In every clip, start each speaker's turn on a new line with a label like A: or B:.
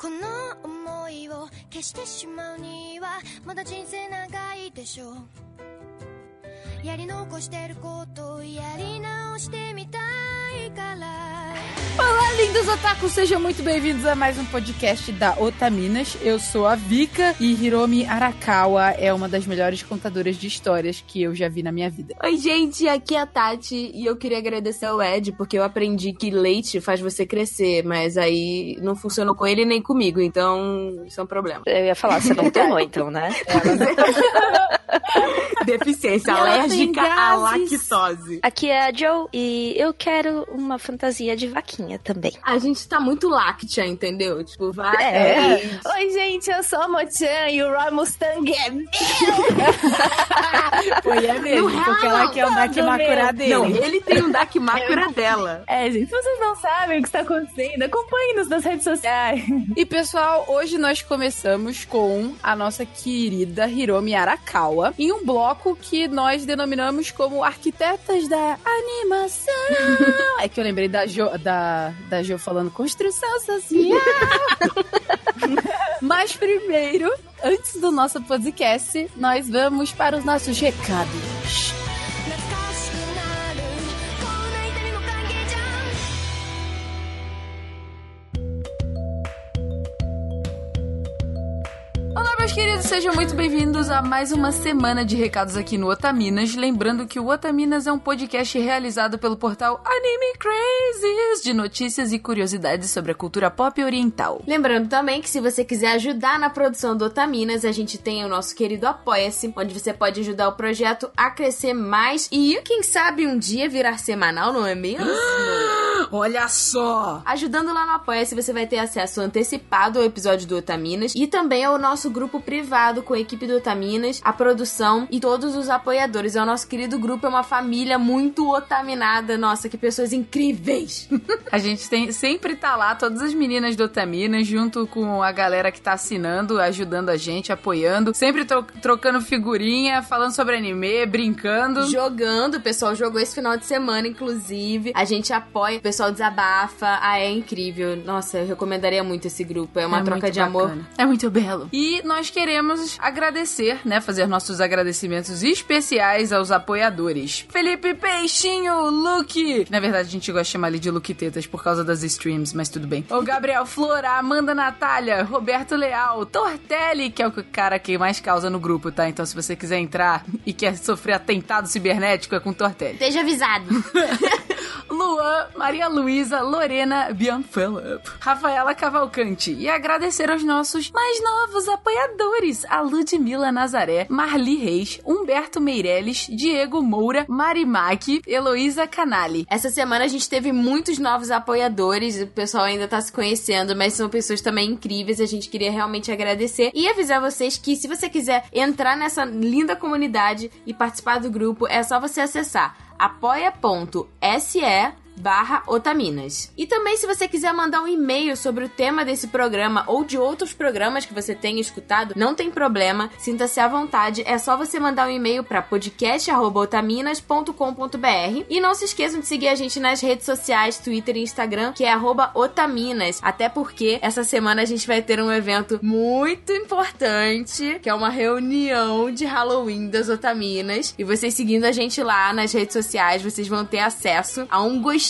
A: この思いを消してしまうにはまだ人生長いでしょう。やり残してることをやり直してみたい。
B: Olá, lindos otakus! Sejam muito bem-vindos a mais um podcast da Otaminas. Eu sou a Vika e Hiromi Arakawa é uma das melhores contadoras de histórias que eu já vi na minha vida.
C: Oi, gente, aqui é a Tati e eu queria agradecer ao Ed porque eu aprendi que leite faz você crescer, mas aí não funcionou com ele nem comigo, então isso é um problema.
D: Eu ia falar, você não tomou então, né?
C: Deficiência alérgica à lactose.
D: Aqui é a Joe e eu quero uma fantasia de vaquinha também.
C: A gente tá muito láctea, entendeu? Tipo, vai.
D: É.
E: Oi, gente, eu sou a Mochan e o Roy Mustang é meu.
B: Foi é mesmo,
C: Não,
B: porque ela quer andar aqui
E: do
B: Makura
E: meu.
B: dele.
C: Não, ele tem um Dakimakura dela.
E: É, gente, se vocês não sabem o que está acontecendo, acompanhe-nos nas redes sociais.
B: E pessoal, hoje nós começamos com a nossa querida Hiromi Arakawa em um bloco que nós denominamos como Arquitetas da Animação. É que eu lembrei da Jo, da, da jo falando construção social. Mas primeiro, antes do nosso podcast, nós vamos para os nossos recados. Olá, meus queridos, sejam muito bem-vindos a mais uma semana de recados aqui no Otaminas. Lembrando que o Otaminas é um podcast realizado pelo portal Anime Crazes, de notícias e curiosidades sobre a cultura pop oriental.
C: Lembrando também que se você quiser ajudar na produção do Otaminas, a gente tem o nosso querido Apoia-se, onde você pode ajudar o projeto a crescer mais e, quem sabe, um dia virar semanal, não é mesmo?
B: Olha só!
C: Ajudando lá no Apoia-se, você vai ter acesso antecipado ao episódio do Otaminas e também ao nosso grupo privado com a equipe do Otaminas, a produção e todos os apoiadores. É o nosso querido grupo, é uma família muito otaminada. Nossa, que pessoas incríveis!
B: A gente tem, sempre tá lá, todas as meninas do Otaminas, junto com a galera que tá assinando, ajudando a gente, apoiando, sempre tro- trocando figurinha, falando sobre anime, brincando.
C: Jogando, o pessoal jogou esse final de semana, inclusive. A gente apoia, o pessoal desabafa. Ah, é incrível. Nossa, eu recomendaria muito esse grupo. É uma
B: É
C: troca de amor.
B: bacana. É muito belo. E nós queremos agradecer, né? Fazer nossos agradecimentos especiais aos apoiadores. Felipe Peixinho, Luke. Na verdade, a gente gosta de chamar ele de Luke Tetas por causa das streams, mas tudo bem. O Gabriel Flora, Amanda Natália, Roberto Leal, Tortelli, que é o cara que mais causa no grupo, tá? Então, se você quiser entrar e quer sofrer atentado cibernético, é com Tortelli.
C: Esteja avisado.
B: Luan, Maria Luísa, Lorena, Bian Rafaela Cavalcante. E agradecer aos nossos mais novos apoiadores: a Ludmila Nazaré, Marli Reis, Humberto Meirelles, Diego Moura, Marimac, Heloísa Canali.
C: Essa semana a gente teve muitos novos apoiadores, o pessoal ainda tá se conhecendo, mas são pessoas também incríveis, a gente queria realmente agradecer e avisar vocês que se você quiser entrar nessa linda comunidade e participar do grupo, é só você acessar apoia.se barra Otaminas. E também se você quiser mandar um e-mail sobre o tema desse programa ou de outros programas que você tenha escutado, não tem problema, sinta-se à vontade, é só você mandar um e-mail para podcast@otaminas.com.br e não se esqueçam de seguir a gente nas redes sociais, Twitter e Instagram, que é Otaminas, até porque essa semana a gente vai ter um evento muito importante, que é uma reunião de Halloween das Otaminas, e vocês seguindo a gente lá nas redes sociais, vocês vão ter acesso a um gostinho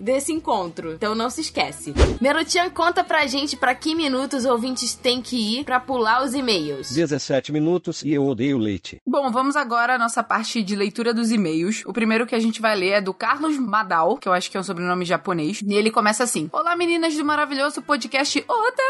C: desse encontro. Então não se esquece. Merotian, conta pra gente pra que minutos ouvintes têm que ir pra pular os e-mails.
F: 17 minutos e eu odeio leite.
B: Bom, vamos agora à nossa parte de leitura dos e-mails. O primeiro que a gente vai ler é do Carlos Madal, que eu acho que é um sobrenome japonês. E ele começa assim: Olá, meninas do maravilhoso podcast Otaminas!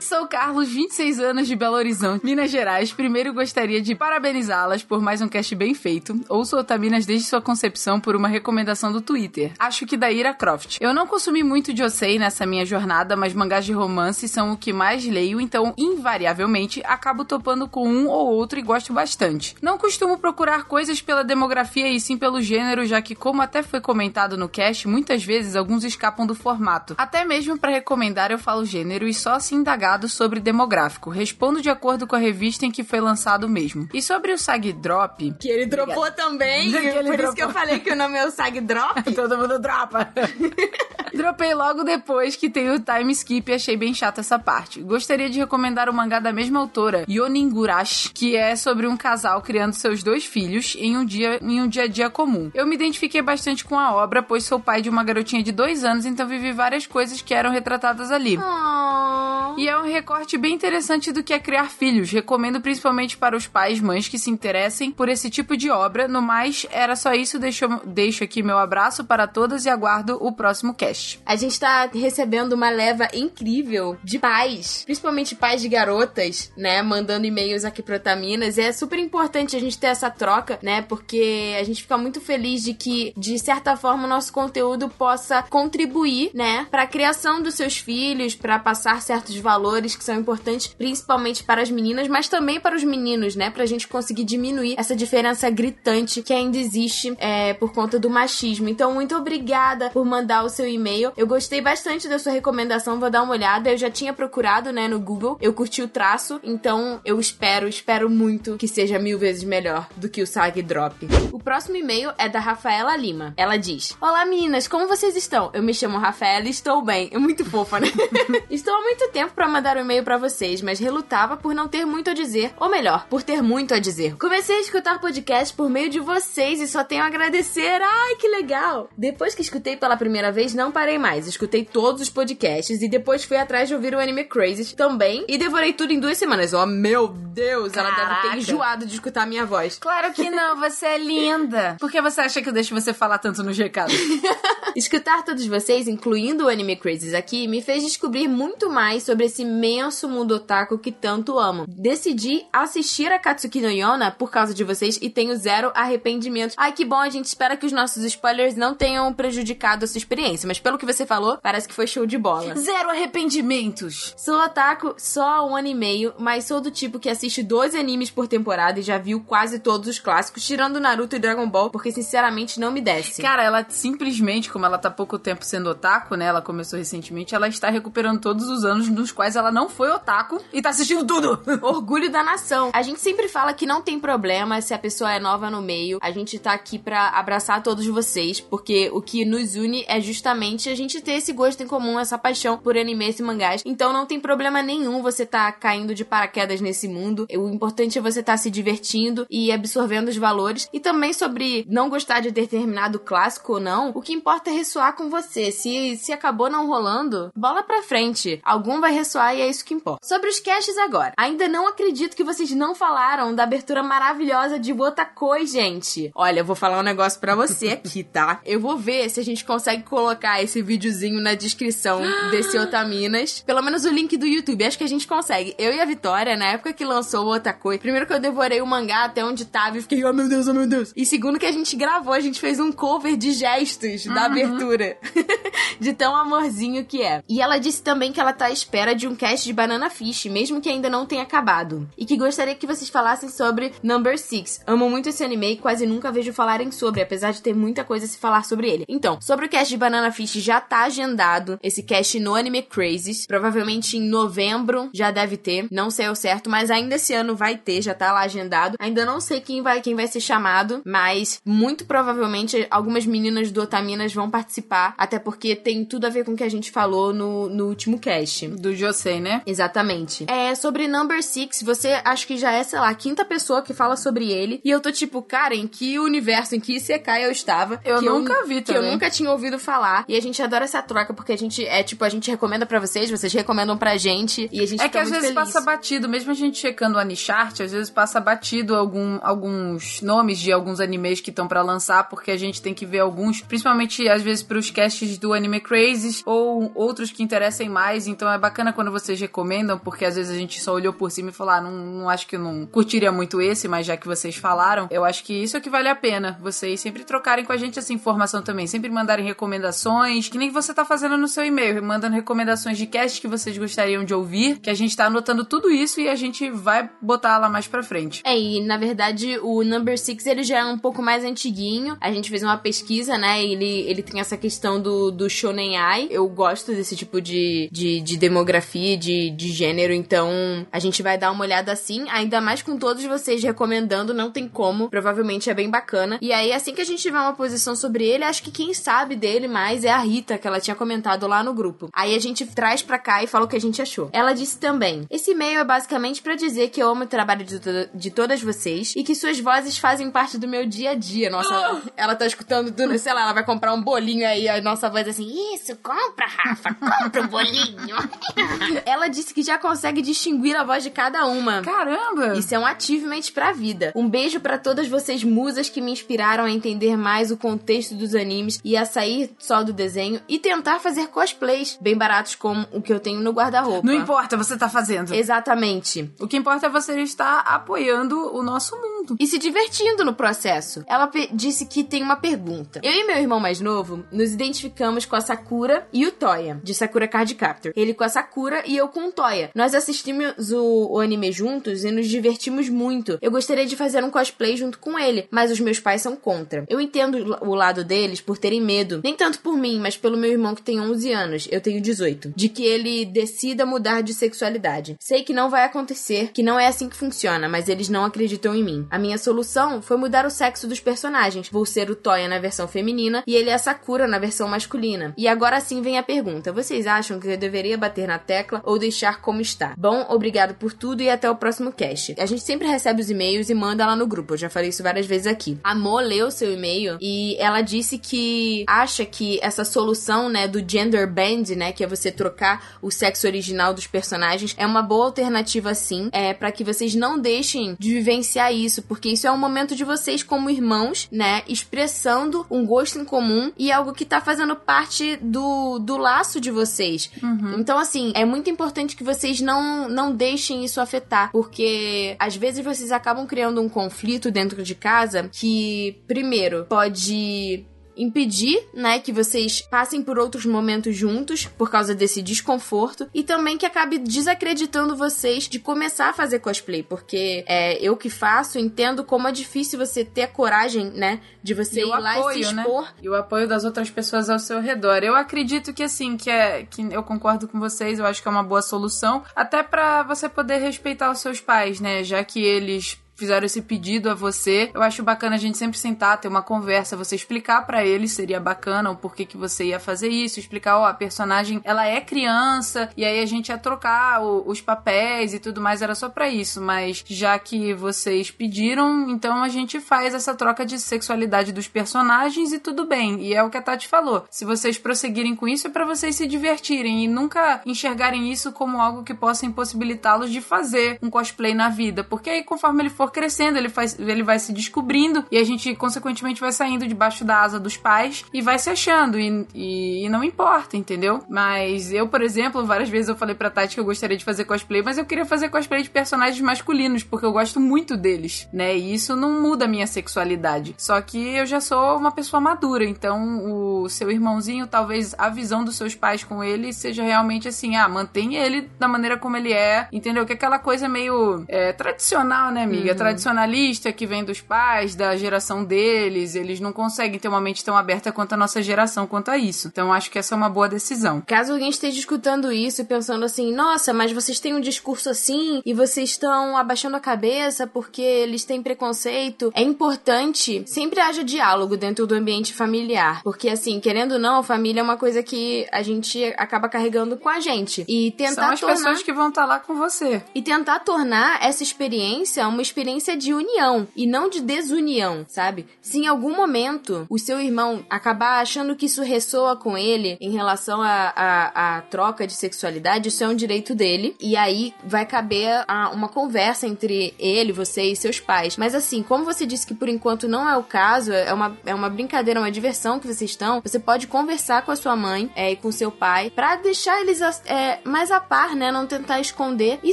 B: Sou Carlos, 26 anos de Belo Horizonte, Minas Gerais. Primeiro gostaria de parabenizá-las por mais um cast bem feito. Ouço Otaminas desde sua concepção por uma recomendação do Twitter. Acho que da Ira Croft. Eu não consumi muito Josei nessa minha jornada, mas mangás de romance são o que mais leio, então invariavelmente acabo topando com um ou outro e gosto bastante. Não costumo procurar coisas pela demografia e sim pelo gênero, já que como até foi comentado no cast, muitas vezes alguns escapam do formato. Até mesmo para recomendar eu falo gênero e só se indagado sobre demográfico. Respondo de acordo com a revista em que foi lançado mesmo. E sobre o Sag Drop,
C: Que ele dropou também.
B: Que ele
C: por isso que eu falei que o nome é o Sag Drop.
B: Todo mundo dropa. Dropei logo depois que tem o time skip e achei bem chata essa parte. Gostaria de recomendar o mangá da mesma autora, Yoningurashi, que é sobre um casal criando seus dois filhos em um dia em um dia a dia comum. Eu me identifiquei bastante com a obra, pois sou pai de uma garotinha de dois anos, então vivi várias coisas que eram retratadas ali.
C: Oh.
B: E é um recorte bem interessante do que é criar filhos. Recomendo principalmente para os pais mães que se interessem por esse tipo de obra. No mais, era só isso. Deixo, deixo aqui meu abraço para todas e aguardo o próximo cast.
C: A gente tá recebendo uma leva incrível de pais, principalmente pais de garotas, né? Mandando e-mails aqui pro Otaminas. E é super importante a gente ter essa troca, né? Porque a gente fica muito feliz de que, de certa forma, o nosso conteúdo possa contribuir, né? Pra criação dos seus filhos, pra passar certos valores que são importantes, principalmente para as meninas, mas também para os meninos, né? Pra gente conseguir diminuir essa diferença gritante que ainda existe é, por conta do machismo. Então, muito obrigada por mandar o seu e-mail. Eu gostei bastante da sua recomendação, vou dar uma olhada. Eu já tinha procurado, né, no Google. Eu curti o traço, então eu espero, espero muito que seja mil vezes melhor do que o Sag Drop. O próximo e-mail é da Rafaela Lima. Ela diz: Olá meninas, como vocês estão? Eu me chamo Rafaela e estou bem. É muito fofa, né? estou há muito tempo para mandar um e-mail para vocês, mas relutava por não ter muito a dizer, ou melhor, por ter muito a dizer. Comecei a escutar podcast por meio de vocês e só tenho agradecer. Ai, que legal! Depois que escutei pela primeira vez, não parei mais. Escutei todos os podcasts e depois fui atrás de ouvir o Anime Crazy também e devorei tudo em duas semanas. Oh, meu Deus! Ela deve
B: Caraca.
C: ter enjoado de escutar a minha voz.
B: Claro que não, você é linda. Por que você acha que eu deixo você falar tanto no recado?
C: Escutar todos vocês, incluindo o Anime Crazes aqui, me fez descobrir muito mais sobre esse imenso mundo otaku que tanto amo. Decidi assistir a Katsuki no Yona por causa de vocês e tenho zero arrependimento. Ai, que bom, a gente espera que os nossos spoilers não tenham prejudicado a sua experiência, mas pelo que você falou, parece que foi show de bola.
B: Zero arrependimentos.
C: Sou otaku só há um ano e meio, mas sou do tipo que assiste 12 animes por temporada e já viu quase todos os clássicos, tirando Naruto e Dragon Ball, porque sinceramente não me desce.
B: Cara, ela simplesmente, como ela tá pouco tempo sendo otaku, né? Ela começou recentemente, ela está recuperando todos os anos nos quais ela não foi otaku e tá assistindo tudo.
C: Orgulho da nação. A gente sempre fala que não tem problema se a pessoa é nova no meio. A gente tá aqui pra abraçar todos vocês, porque o que nos une é justamente a gente ter esse gosto em comum, essa paixão por animes e mangás. Então não tem problema nenhum você tá caindo de paraquedas nesse mundo. O importante é você tá se divertindo e absorvendo os valores. E também sobre não gostar de determinado clássico ou não, o que importa é ressoar com você. Se, se acabou não rolando, bola pra frente. Algum vai ressoar e é isso que importa. Sobre os caches agora. Ainda não acredito que vocês não falaram da abertura maravilhosa de Botakoi, gente. Olha, eu vou falar um negócio pra você aqui, tá? Eu vou ver se a gente consegue colocar esse videozinho na descrição desse Otaminas. Pelo menos o link do YouTube. Acho que a gente consegue. Eu e a Vitória, na época que lançou o Otakoi, primeiro que eu devorei o mangá até onde tava e fiquei, oh meu Deus, oh meu Deus. E segundo que a gente gravou, a gente fez um cover de gestos da abertura. de tão amorzinho que é. E ela disse também que ela tá à espera de um cast de Banana Fish, mesmo que ainda não tenha acabado. E que gostaria que vocês falassem sobre Number Six. Amo muito esse anime e quase nunca vejo sobre, apesar de ter muita coisa a se falar sobre ele. Então, sobre o cast de Banana Fish já tá agendado esse cast no Anime Crazes. Provavelmente em novembro já deve ter. Não sei ao certo, mas ainda esse ano vai ter, já tá lá agendado. Ainda não sei quem vai, quem vai ser chamado, mas muito provavelmente algumas meninas do Otaminas vão participar, até porque tem tudo a ver com o que a gente falou no, no último cast.
B: Do Josei, né?
C: Exatamente. É, sobre Number Six, você acho que já é, sei lá, a quinta pessoa que fala sobre ele. E eu tô tipo, cara, em que universo, em que Isekai eu estava?
B: Eu nunca vi
C: Que eu
B: também.
C: nunca tinha ouvido falar. E a gente adora essa troca, porque a gente, é tipo, a gente recomenda pra vocês, vocês recomendam pra gente. E a gente
B: É que às vezes
C: feliz.
B: passa batido, mesmo a gente checando o Anichart, às vezes passa batido algum, alguns nomes de alguns animes que estão pra lançar, porque a gente tem que ver alguns, principalmente às vezes pros casts do Anime Crazes ou outros que interessem mais, então é bacana bacana quando vocês recomendam, porque às vezes a gente só olhou por cima e falou, ah, não, não acho que eu não curtiria muito esse, mas já que vocês falaram, eu acho que isso é que vale a pena. Vocês sempre trocarem com a gente essa informação também, sempre mandarem recomendações, que nem você tá fazendo no seu e-mail, mandando recomendações de cast que vocês gostariam de ouvir, que a gente tá anotando tudo isso e a gente vai botar lá mais pra frente.
C: É, e na verdade o Number Six ele já é um pouco mais antiguinho. A gente fez uma pesquisa, né? Ele, ele tem essa questão do, do Shonen Ai. Eu gosto desse tipo de, de, de demografia, de, de gênero, então a gente vai dar uma olhada assim, ainda mais com todos vocês recomendando, não tem como. Provavelmente é bem bacana. E aí, assim que a gente tiver uma posição sobre ele, acho que quem sabe dele mais é a Rita, que ela tinha comentado lá no grupo. Aí a gente traz pra cá e fala o que a gente achou. Ela disse também: Esse e-mail é basicamente para dizer que eu amo o trabalho de, to de todas vocês e que suas vozes fazem parte do meu dia a dia. Nossa, ela, ela tá escutando tudo, sei lá, ela vai comprar um bolinho aí, a nossa voz assim: Isso, compra, Rafa, compra um bolinho. ela disse que já consegue distinguir a voz de cada uma.
B: Caramba!
C: Isso é um achievement pra vida. Um beijo para todas vocês musas que me inspiraram a entender mais o contexto dos animes e a sair só do desenho e tentar fazer cosplays bem baratos como o que eu tenho no guarda-roupa.
B: Não importa, você tá fazendo.
C: Exatamente.
B: O que importa é você estar apoiando o nosso mundo.
C: E se divertindo no processo. Ela disse que tem uma pergunta. Eu e meu irmão mais novo nos identificamos com a Sakura e o Toya, de Sakura Card Captor. Ele com a Sakura e eu com o Toya. Nós assistimos o, o anime juntos e nos divertimos muito. Eu gostaria de fazer um cosplay junto com ele, mas os meus pais são contra. Eu entendo o lado deles por terem medo, nem tanto por mim, mas pelo meu irmão que tem 11 anos, eu tenho 18, de que ele decida mudar de sexualidade. Sei que não vai acontecer, que não é assim que funciona, mas eles não acreditam em mim. A minha solução foi mudar o sexo dos personagens. Vou ser o Toya na versão feminina e ele é a Sakura na versão masculina. E agora sim vem a pergunta: vocês acham que eu deveria bater na tecla ou deixar como está? Bom, obrigado por tudo e até o próximo cast. A gente sempre recebe os e-mails e manda lá no grupo. Eu já falei isso várias vezes aqui. A Mo leu seu e-mail e ela disse que acha que essa solução, né, do gender band, né, que é você trocar o sexo original dos personagens, é uma boa alternativa sim, é para que vocês não deixem de vivenciar isso, porque isso é um momento de vocês como irmãos, né, expressando um gosto em comum e algo que tá fazendo parte do, do laço de vocês.
B: Uhum.
C: Então, assim, é muito importante que vocês não, não deixem isso afetar, porque às vezes vocês acabam criando um conflito dentro de casa que, primeiro, pode impedir, né, que vocês passem por outros momentos juntos por causa desse desconforto e também que acabe desacreditando vocês de começar a fazer cosplay, porque é, eu que faço entendo como é difícil você ter a coragem, né, de você
B: E
C: ir
B: o
C: lá
B: apoio,
C: e se
B: né?
C: expor.
B: E o apoio das outras pessoas ao seu redor. Eu acredito que assim, que é que eu concordo com vocês, eu acho que é uma boa solução, até pra você poder respeitar os seus pais, né, já que eles fizeram esse pedido a você. Eu acho bacana a gente sempre sentar, ter uma conversa, você explicar pra eles, seria bacana o porquê que você ia fazer isso, explicar, ó, a personagem, ela é criança, e aí a gente ia trocar o- os papéis e tudo mais, era só pra isso, mas já que vocês pediram, então a gente faz essa troca de sexualidade dos personagens e tudo bem. E é o que a Tati falou. Se vocês prosseguirem com isso, é pra vocês se divertirem e nunca enxergarem isso como algo que possa impossibilitá-los de fazer um cosplay na vida, porque aí conforme ele for crescendo, ele, faz, ele vai se descobrindo e a gente, consequentemente, vai saindo debaixo da asa dos pais e vai se achando. E, e, e não importa, entendeu? Mas eu, por exemplo, várias vezes eu falei pra Tati que eu gostaria de fazer cosplay, mas eu queria fazer cosplay de personagens masculinos, porque eu gosto muito deles, né? E isso não muda a minha sexualidade. Só que eu já sou uma pessoa madura, então o seu irmãozinho, talvez a visão dos seus pais com ele seja realmente assim: ah, mantém ele da maneira como ele é, entendeu? Que é aquela coisa meio é, tradicional, né, amiga? Tradicionalista que vem dos pais, da geração deles, eles não conseguem ter uma mente tão aberta quanto a nossa geração quanto a isso. Então acho que essa é uma boa decisão.
C: Caso alguém esteja escutando isso e pensando assim, nossa, mas vocês têm um discurso assim e vocês estão abaixando a cabeça porque eles têm preconceito, é importante sempre haja diálogo dentro do ambiente familiar. Porque, assim, querendo ou não, a família é uma coisa que a gente acaba carregando com a gente. E tentar
B: São as
C: tornar.
B: pessoas que vão estar lá com você.
C: E tentar tornar essa experiência uma experiência experiência de união e não de desunião, sabe? Se em algum momento o seu irmão acabar achando que isso ressoa com ele em relação à troca de sexualidade, isso é um direito dele. E aí vai caber a, uma conversa entre ele, você e seus pais. Mas assim, como você disse que por enquanto não é o caso, é uma, é uma brincadeira, uma diversão que vocês estão, você pode conversar com a sua mãe é, e com seu pai para deixar eles é, mais a par, né? Não tentar esconder e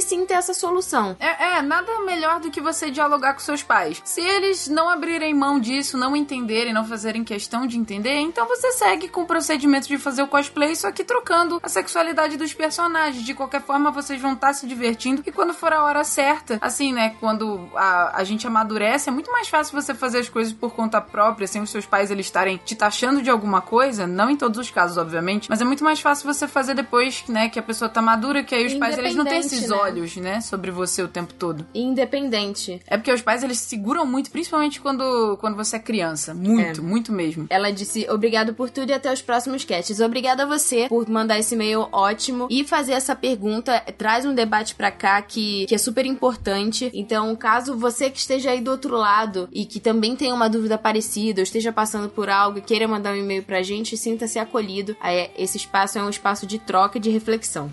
C: sim ter essa solução.
B: É, é, nada melhor do que você dialogar com seus pais. Se eles não abrirem mão disso, não entenderem, não fazerem questão de entender, então você segue com o procedimento de fazer o cosplay, só que trocando a sexualidade dos personagens. De qualquer forma, vocês vão estar tá se divertindo e quando for a hora certa, assim, né? Quando a, a gente amadurece, é muito mais fácil você fazer as coisas por conta própria, sem os seus pais eles estarem te taxando de alguma coisa. Não em todos os casos, obviamente, mas é muito mais fácil você fazer depois, né? Que a pessoa tá madura, que aí os pais eles não têm esses né? olhos, né? Sobre você o tempo todo.
C: Independente.
B: É porque os pais eles seguram muito, principalmente quando, quando você é criança. Muito, é. muito mesmo.
C: Ela disse obrigado por tudo e até os próximos casts. Obrigada a você por mandar esse e-mail ótimo e fazer essa pergunta. Traz um debate pra cá que, que é super importante. Então, caso você que esteja aí do outro lado e que também tenha uma dúvida parecida, ou esteja passando por algo e queira mandar um e-mail pra gente, sinta-se acolhido. Esse espaço é um espaço de troca e de reflexão.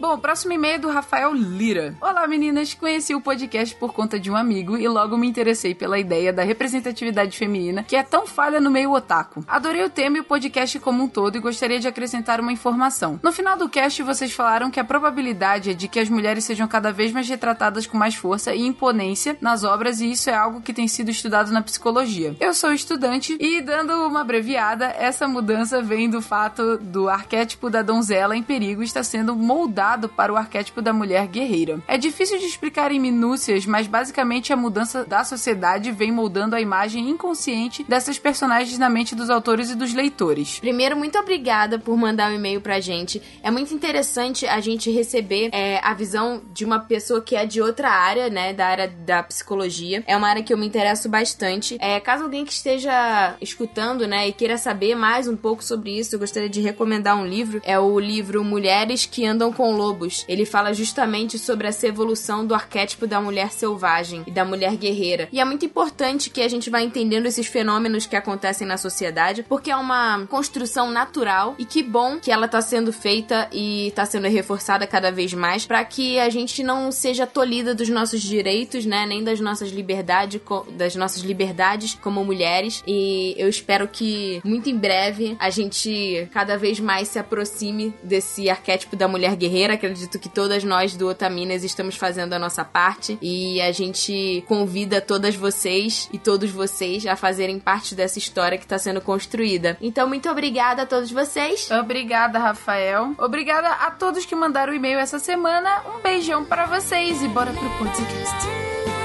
B: Bom, o próximo e-mail é do Rafael Lira. Olá, meninas. Conheci o podcast por conta de um amigo e logo me interessei pela ideia da representatividade feminina, que é tão falha no meio otaku. Adorei o tema e o podcast como um todo e gostaria de acrescentar uma informação. No final do cast, vocês falaram que a probabilidade é de que as mulheres sejam cada vez mais retratadas com mais força e imponência nas obras, e isso é algo que tem sido estudado na psicologia. Eu sou estudante e, dando uma abreviada, essa mudança vem do fato do arquétipo da donzela em perigo estar sendo moldado para o arquétipo da mulher guerreira. É difícil de explicar em minúcias, mas basicamente a mudança da sociedade vem moldando a imagem inconsciente dessas personagens na mente dos autores e dos leitores.
C: Primeiro, muito obrigada por mandar um e-mail pra gente. É muito interessante a gente receber é, a visão de uma pessoa que é de outra área, né, da área da psicologia. É uma área que eu me interesso bastante. É, caso alguém que esteja escutando, né, e queira saber mais um pouco sobre isso, eu gostaria de recomendar um livro. É o livro Mulheres que Andam com Lobos, ele fala justamente sobre essa evolução do arquétipo da mulher selvagem e da mulher guerreira. E é muito importante que a gente vá entendendo esses fenômenos que acontecem na sociedade, porque é uma construção natural e que bom que ela está sendo feita e está sendo reforçada cada vez mais para que a gente não seja tolhida dos nossos direitos, né, nem das nossas liberdades, das nossas liberdades como mulheres. E eu espero que muito em breve a gente cada vez mais se aproxime desse arquétipo da mulher guerreira Acredito que todas nós do Otaminas estamos fazendo a nossa parte e a gente convida todas vocês e todos vocês a fazerem parte dessa história que está sendo construída. Então, muito obrigada a todos vocês.
B: Obrigada, Rafael. Obrigada a todos que mandaram o e-mail essa semana. Um beijão para vocês e bora pro podcast.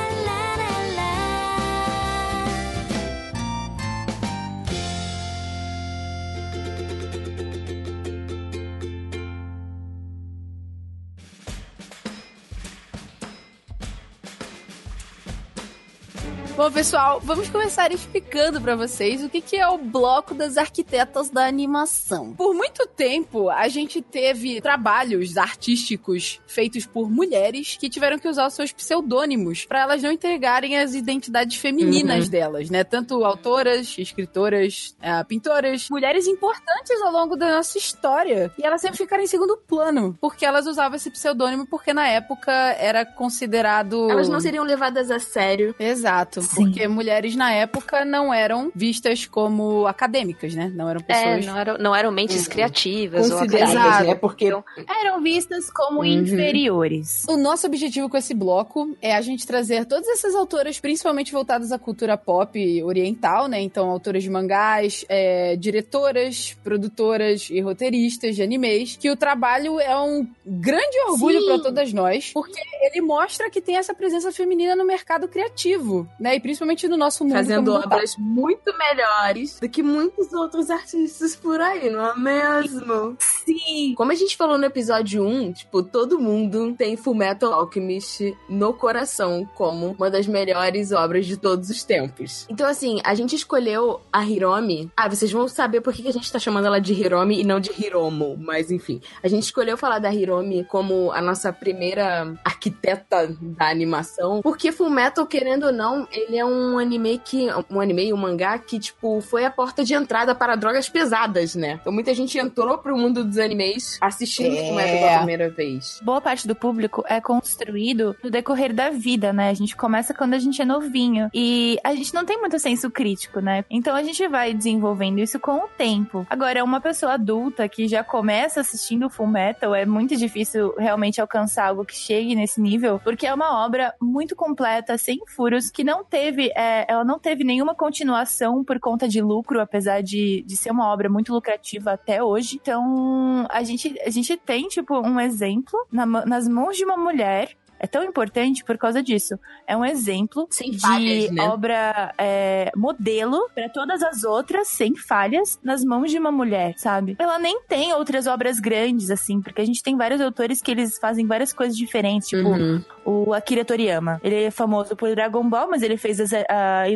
B: Bom, pessoal, vamos começar explicando para vocês o que, que é o bloco das arquitetas da animação. Por muito tempo, a gente teve trabalhos artísticos feitos por mulheres que tiveram que usar os seus pseudônimos para elas não entregarem as identidades femininas uhum. delas, né? Tanto autoras, escritoras, uh, pintoras, mulheres importantes ao longo da nossa história. E elas sempre ficaram em segundo plano, porque elas usavam esse pseudônimo porque na época era considerado.
C: Elas não seriam levadas a sério.
B: Exato. Sim. Porque mulheres na época não eram vistas como acadêmicas, né? Não eram é, pessoas.
D: É, não, eram, não eram mentes uhum. criativas
B: ou acadêmicas.
E: É porque eram vistas como uhum. inferiores.
B: O nosso objetivo com esse bloco é a gente trazer todas essas autoras, principalmente voltadas à cultura pop oriental, né? Então, autoras de mangás, é, diretoras, produtoras e roteiristas de animes, que o trabalho é um grande orgulho para todas nós, porque ele mostra que tem essa presença feminina no mercado criativo, né? E principalmente no nosso mundo.
C: Fazendo
B: como tá.
C: obras muito melhores do que muitos outros artistas por aí, não é mesmo?
E: Sim.
C: Como a gente falou no episódio 1, tipo, todo mundo tem Fullmetal Alchemist no coração como uma das melhores obras de todos os tempos. Então, assim, a gente escolheu a Hiromi. Ah, vocês vão saber por que que a gente tá chamando ela de Hiromi e não de Hiromo, mas enfim. A gente escolheu falar da Hiromi como a nossa primeira arquiteta da animação, porque Fullmetal, querendo ou não, ele é um anime que. Um anime e um mangá que, tipo, foi a porta de entrada para drogas pesadas, né? Então muita gente entrou pro mundo dos animes assistindo
B: É.
C: Fullmetal pela primeira vez.
E: Boa parte do público é construído no decorrer da vida, né? A gente começa quando a gente é novinho. E a gente não tem muito senso crítico, né? Então a gente vai desenvolvendo isso com o tempo. Agora, uma pessoa adulta que já começa assistindo Full Metal, é muito difícil realmente alcançar algo que chegue nesse nível, porque é uma obra muito completa, sem furos, que não teve, é, ela não teve nenhuma continuação por conta de lucro, apesar de, de ser uma obra muito lucrativa até hoje. Então, a gente, a gente tem, tipo, um exemplo na nas mãos de uma mulher. É tão importante por causa disso. É um exemplo
C: Sem
E: de
C: falhas, né?
E: obra é, modelo para todas as outras, sem falhas, nas mãos de uma mulher, sabe? Ela nem tem outras obras grandes, assim, porque a gente tem vários autores que eles fazem várias coisas diferentes, tipo
C: Uhum.
E: o Akira Toriyama. Ele é famoso por Dragon Ball, mas ele fez as, a-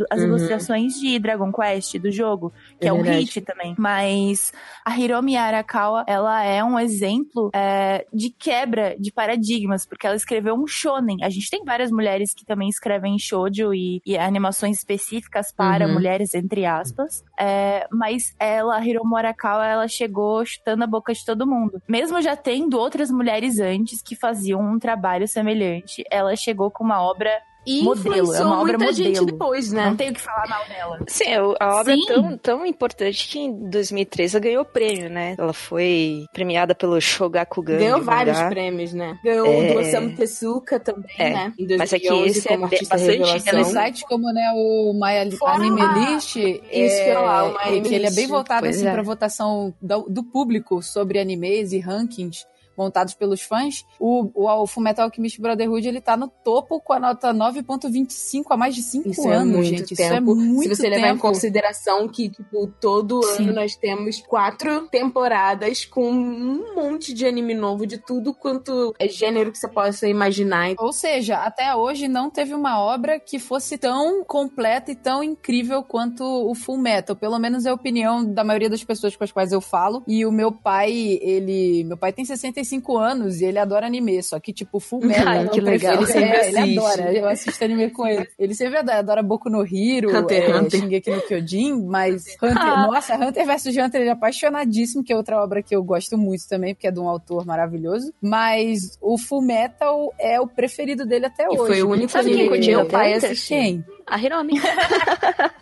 E: as
C: Uhum.
E: ilustrações de Dragon Quest, do jogo, que
C: É
E: é, um
C: verdade.
E: hit também. Mas a Hiromi Arakawa, ela é um exemplo é, de quebra de paradigmas, porque ela escreveu um shonen. A gente tem várias mulheres que também escrevem shoujo e, e animações específicas para
C: Uhum.
E: mulheres, entre aspas. É, mas ela, a Hiromi Arakawa, ela chegou chutando a boca de todo mundo. Mesmo já tendo outras mulheres antes que faziam um trabalho semelhante, ela chegou com uma obra
C: E
E: Modelo, é
C: influenciou
E: uma obra
C: muita gente
E: modelo.
C: depois, né?
E: Não tenho o que falar mal dela.
D: Sim, o- a obra
E: Sim.
D: é tão, tão importante que em 2013 ela ganhou prêmio, né? Ela foi premiada pelo Shogakukan.
C: Ganhou vários
D: mangá.
C: prêmios, né? Ganhou
D: É.
C: o do Osamu Tezuka também,
D: É.
C: né? Em
D: Mas é que
C: 2011,
D: esse é
C: como
D: bem-
C: artista
D: bastante
C: revelação.
B: Aqueles sites como né, o My
C: Fora
B: Anime List,
C: Isso que eu ia falar, o My
B: é,
C: Anime
B: ele é bem voltado
D: Pois
B: assim,
D: é.
B: para votação do, do público sobre animes e rankings montados pelos fãs. O, o, o Fullmetal Alchemist Brotherhood ele tá no topo com a nota 9.25 há mais de 5
C: Isso é
B: anos,
C: muito
B: gente.
C: tempo.
B: Isso é muito
C: Se você levar em
B: tempo.
C: consideração que, tipo, todo
E: Sim.
C: ano nós temos quatro temporadas com um monte de anime novo, de tudo quanto é gênero que você possa imaginar.
B: Ou seja, até hoje não teve uma obra que fosse tão completa e tão incrível quanto o Full Metal. Pelo menos é a opinião da maioria das pessoas com as quais eu falo. E o meu pai, ele. Meu pai tem 65 anos e ele adora anime. Só que, tipo, Full Metal.
D: Ai, que legal.
B: Ele, sempre,
C: Ele
B: adora. Eu assisto anime com ele. Ele sempre adora, adora Boku no Hero,
C: Hunter
B: é,
C: Hunter.
B: Shingeki no Kyojin, mas Hunter.
E: Ah.
B: Nossa, Hunter vs Hunter ele é apaixonadíssimo, que é outra obra que eu gosto muito também, porque é de um autor maravilhoso. Mas o Full Metal é o preferido dele até
C: E
B: hoje.
C: foi o único
D: Sabe
C: anime que meu pai assistiu.
B: Quem?
D: A Hiromi.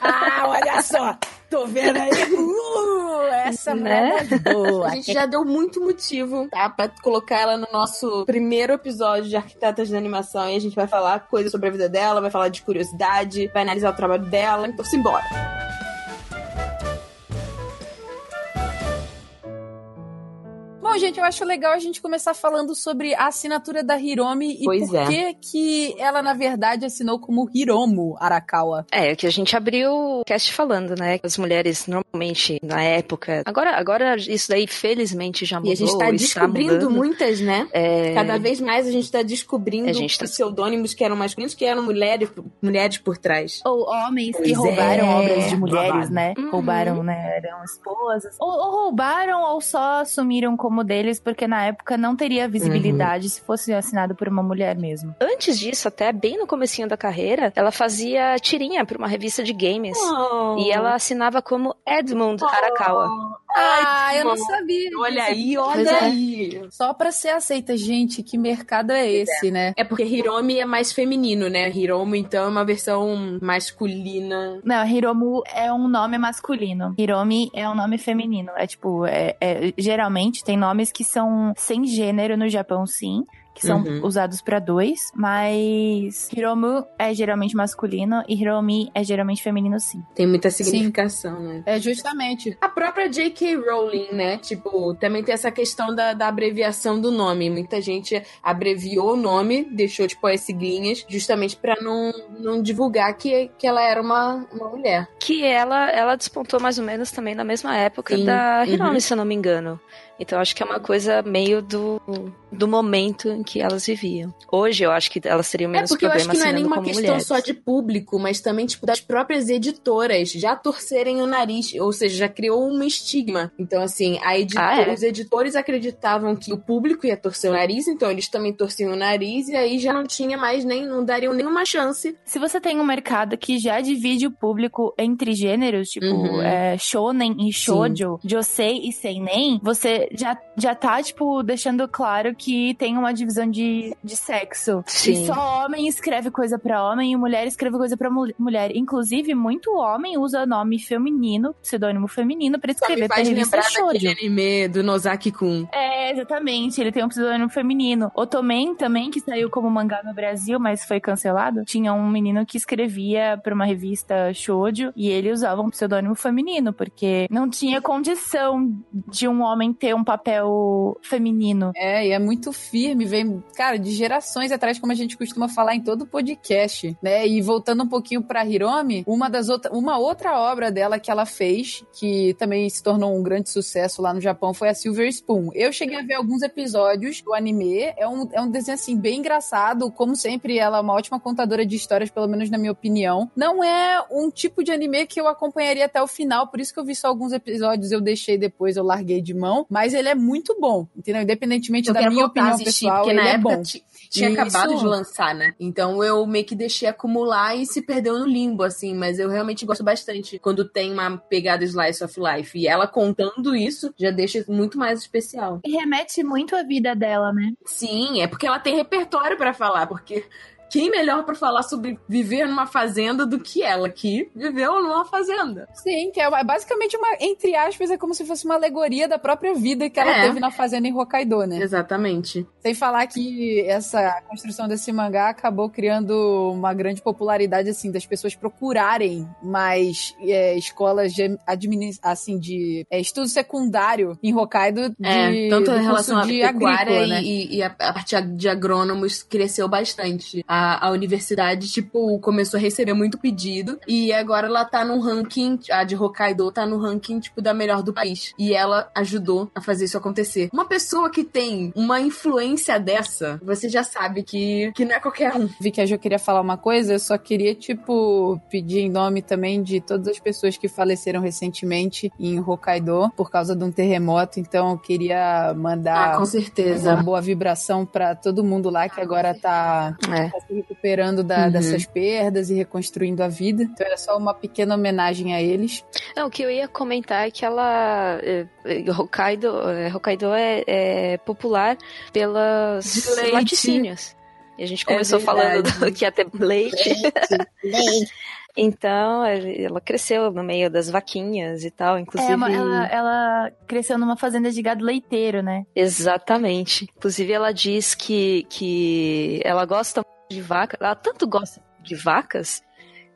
B: Ah, olha só! Tô vendo aí. Uh, essa
D: Né?
B: é boa.
C: A gente já deu muito motivo, tá? Pra colocar ela no nosso primeiro episódio de Arquitetas da Animação. E a gente vai falar coisas sobre a vida dela, vai falar de curiosidade, vai analisar o trabalho dela. Então, simbora.
B: Bom, gente, eu acho legal a gente começar falando sobre a assinatura da Hiromi e
C: Pois
B: por
C: é.
B: que que ela, na verdade, assinou como Hiromo Arakawa.
D: É, que a gente abriu o cast falando, né? As mulheres normalmente na época. Agora, agora isso daí felizmente já mudou.
C: E a gente tá
D: está
C: descobrindo muitas, né?
D: É,
C: Cada vez mais a gente tá descobrindo
D: A gente tá-
C: pseudônimos que eram masculinos, que eram mulheres, mulheres por trás.
E: Ou homens que
C: Pois
E: roubaram
C: é,
E: obras de mulheres,
C: roubado.
E: né?
D: Uhum.
E: Roubaram, né? Eram esposas. Ou, ou roubaram ou só assumiram como deles, porque na época não teria visibilidade se fosse assinado por uma mulher mesmo.
D: Antes disso, até bem no comecinho da carreira, ela fazia tirinha pra uma revista de games.
C: Oh.
D: E ela assinava como Edmund Arakawa.
B: Ah, eu não sabia.
C: Olha aí, olha
D: é.
C: aí.
B: Só pra ser aceita, gente, que mercado é esse, né?
C: É porque Hiromi é mais feminino, né? Hiromo, então, é uma versão masculina.
E: Não, Hiromu é um nome masculino. Hiromi é um nome feminino. É tipo, é- é- geralmente tem nomes que são sem gênero no Japão, sim. Que são
C: Uhum.
E: usados pra dois, mas Hiromu é geralmente masculino e Hiromi é geralmente feminino sim.
C: Tem muita significação, né?
B: É justamente.
C: A própria J.K. Rowling, né? Tipo, também tem essa questão da, da abreviação do nome. Muita gente abreviou o nome, deixou, tipo, as siglinhas, justamente pra não, não divulgar que, que ela era uma, uma mulher.
D: Que ela, ela despontou mais ou menos também na mesma época
C: Sim,
D: da Hiromi,
C: uhum.
D: se eu não me engano. Então acho que é uma coisa meio do, do momento em que elas viviam. Hoje eu acho que elas teriam
C: É
D: menos
C: porque eu acho
D: problema
C: que não é nenhuma questão
D: mulheres.
C: só de público, mas também, tipo, das próprias editoras já torcerem o nariz. Ou seja, já criou um estigma. Então, assim, a edi-
D: Ah, é?
C: os editores acreditavam que o público ia torcer o nariz, então eles também torciam o nariz, e aí já não tinha mais nem, não dariam nenhuma chance.
E: Se você tem um mercado que já divide o público entre gêneros, tipo
C: Uhum.
E: é, shonen e shoujo, josei e seinen, você já, já tá, tipo, deixando claro que tem uma divisão de, de sexo.
D: Sim.
E: E só homem escreve coisa pra homem e mulher escreve coisa pra mul- mulher. Inclusive, muito homem usa nome feminino, pseudônimo feminino, pra escrever pra revista shoujo.
C: anime do Nozaki-kun.
E: É, exatamente. Ele tem um pseudônimo feminino. Otomen também, que saiu como mangá no Brasil, mas foi cancelado. Tinha um menino que escrevia pra uma revista shoujo e ele usava um pseudônimo feminino, porque não tinha condição de um homem ter um papel feminino.
B: É, e é muito firme, vem, cara, de gerações atrás, como a gente costuma falar em todo podcast, né? E voltando um pouquinho pra Hiromi, uma das outras, uma outra obra dela que ela fez, que também se tornou um grande sucesso lá no Japão, foi a Silver Spoon. Eu cheguei a ver alguns episódios do anime, é um, é um desenho, assim, bem engraçado, como sempre, ela é uma ótima contadora de histórias, pelo menos na minha opinião. Não é um tipo de anime que eu acompanharia até o final, por isso que eu vi só alguns episódios, eu deixei depois, eu larguei de mão, mas ele é muito bom, entendeu? Independentemente
C: Eu
B: da minha opinião
C: assistir,
B: pessoal,
C: porque
B: ele
C: na
B: é
C: época
B: bom.
C: ti- tinha
B: Isso.
C: acabado de lançar, né? Então eu meio que deixei acumular e se perdeu no limbo, assim. Mas eu realmente gosto bastante quando tem uma pegada Slice of Life. E ela contando isso já deixa muito mais especial.
E: E remete muito à vida dela, né?
C: Sim, é porque ela tem repertório pra falar, porque quem melhor pra falar sobre viver numa fazenda do que ela, que viveu numa fazenda.
B: Sim, que é é basicamente uma, entre aspas, é como se fosse uma alegoria da própria vida que ela
C: É.
B: teve na fazenda em Hokkaido, né?
C: Exatamente.
B: Sem falar que essa construção desse mangá acabou criando uma grande popularidade, assim, das pessoas procurarem mais é, escolas de admini- assim, de é, estudo secundário em Hokkaido de,
C: É, tanto em relação à pecuária
B: agrícola,
C: e,
B: né?
C: e- e a, a parte de agrônomos cresceu bastante. A, a universidade, tipo, começou a receber muito pedido e agora ela tá no ranking, a de Hokkaido tá no ranking, tipo, da melhor do país. E ela ajudou a fazer isso acontecer. Uma pessoa que tem uma influência dessa, você já sabe que, que não é qualquer um.
B: Vi que a Jo queria falar uma coisa, eu só queria, tipo, pedir em nome também de todas as pessoas que faleceram recentemente em Hokkaido por causa de um terremoto. Então, eu queria mandar
C: Ah, com certeza.
B: uma boa vibração pra todo mundo lá que agora tá,
D: É.
B: tá recuperando da-
C: Uhum.
B: dessas perdas e reconstruindo a vida. Então, era só uma pequena homenagem a eles.
D: Não, o que eu ia comentar é que ela. é, é, Hokkaido, é, Hokkaido é, é popular
C: leite.
D: laticínios. E a gente
B: É
D: começou falando do- que ia ter leite. Então, é, ela cresceu no meio das vaquinhas e tal, inclusive.
E: É, ela, ela cresceu numa fazenda de gado leiteiro, né?
D: Exatamente. Inclusive, ela diz que, que ela gosta de vaca. Ela tanto gosta de vacas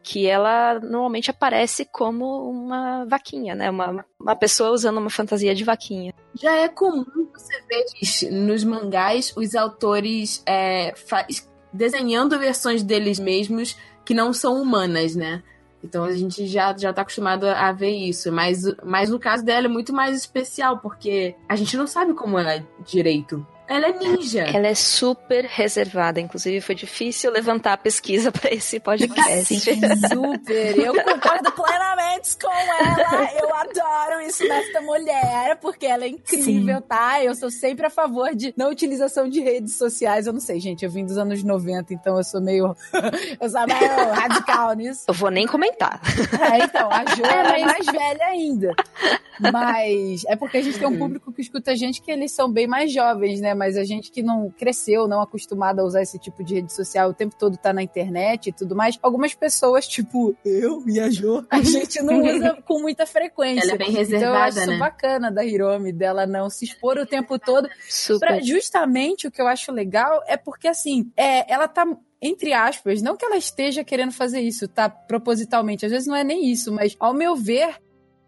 D: que ela normalmente aparece como uma vaquinha, né? Uma, uma pessoa usando uma fantasia de vaquinha.
C: Já é comum você ver nos mangás os autores é, desenhando versões deles mesmos que não são humanas, né? Então a gente já, já tá acostumado a ver isso. Mas, mas no caso dela é muito mais especial, porque a gente não sabe como ela é direito. Ela é ninja.
D: Ela é super reservada, inclusive foi difícil levantar a pesquisa para esse podcast.
B: Super! Eu concordo plenamente com ela. Eu adoro isso nesta mulher, porque ela é incrível, tá? Eu sou sempre a favor de não utilização de redes sociais. Eu não sei, gente, eu vim dos anos 90, então eu sou meio. eu sou meio radical nisso.
D: Eu vou nem comentar.
B: É, então, a Jo é mais velha ainda. Mas é porque a gente tem um público que escuta a gente que eles são bem mais jovens, né? Mas a gente que não cresceu, não acostumada a usar esse tipo de rede social, o tempo todo tá na internet e tudo mais. Algumas pessoas, tipo, eu, viajou, a gente não usa com muita frequência.
C: Ela é bem reservada,
B: então eu acho isso
C: né?
B: bacana da Hiromi, dela não se expor o tempo todo.
D: Super.
B: Pra- justamente o que eu acho legal é porque, assim, é, ela tá. Entre aspas, não que ela esteja querendo fazer isso, tá? Propositalmente. Às vezes não é nem isso, mas ao meu ver,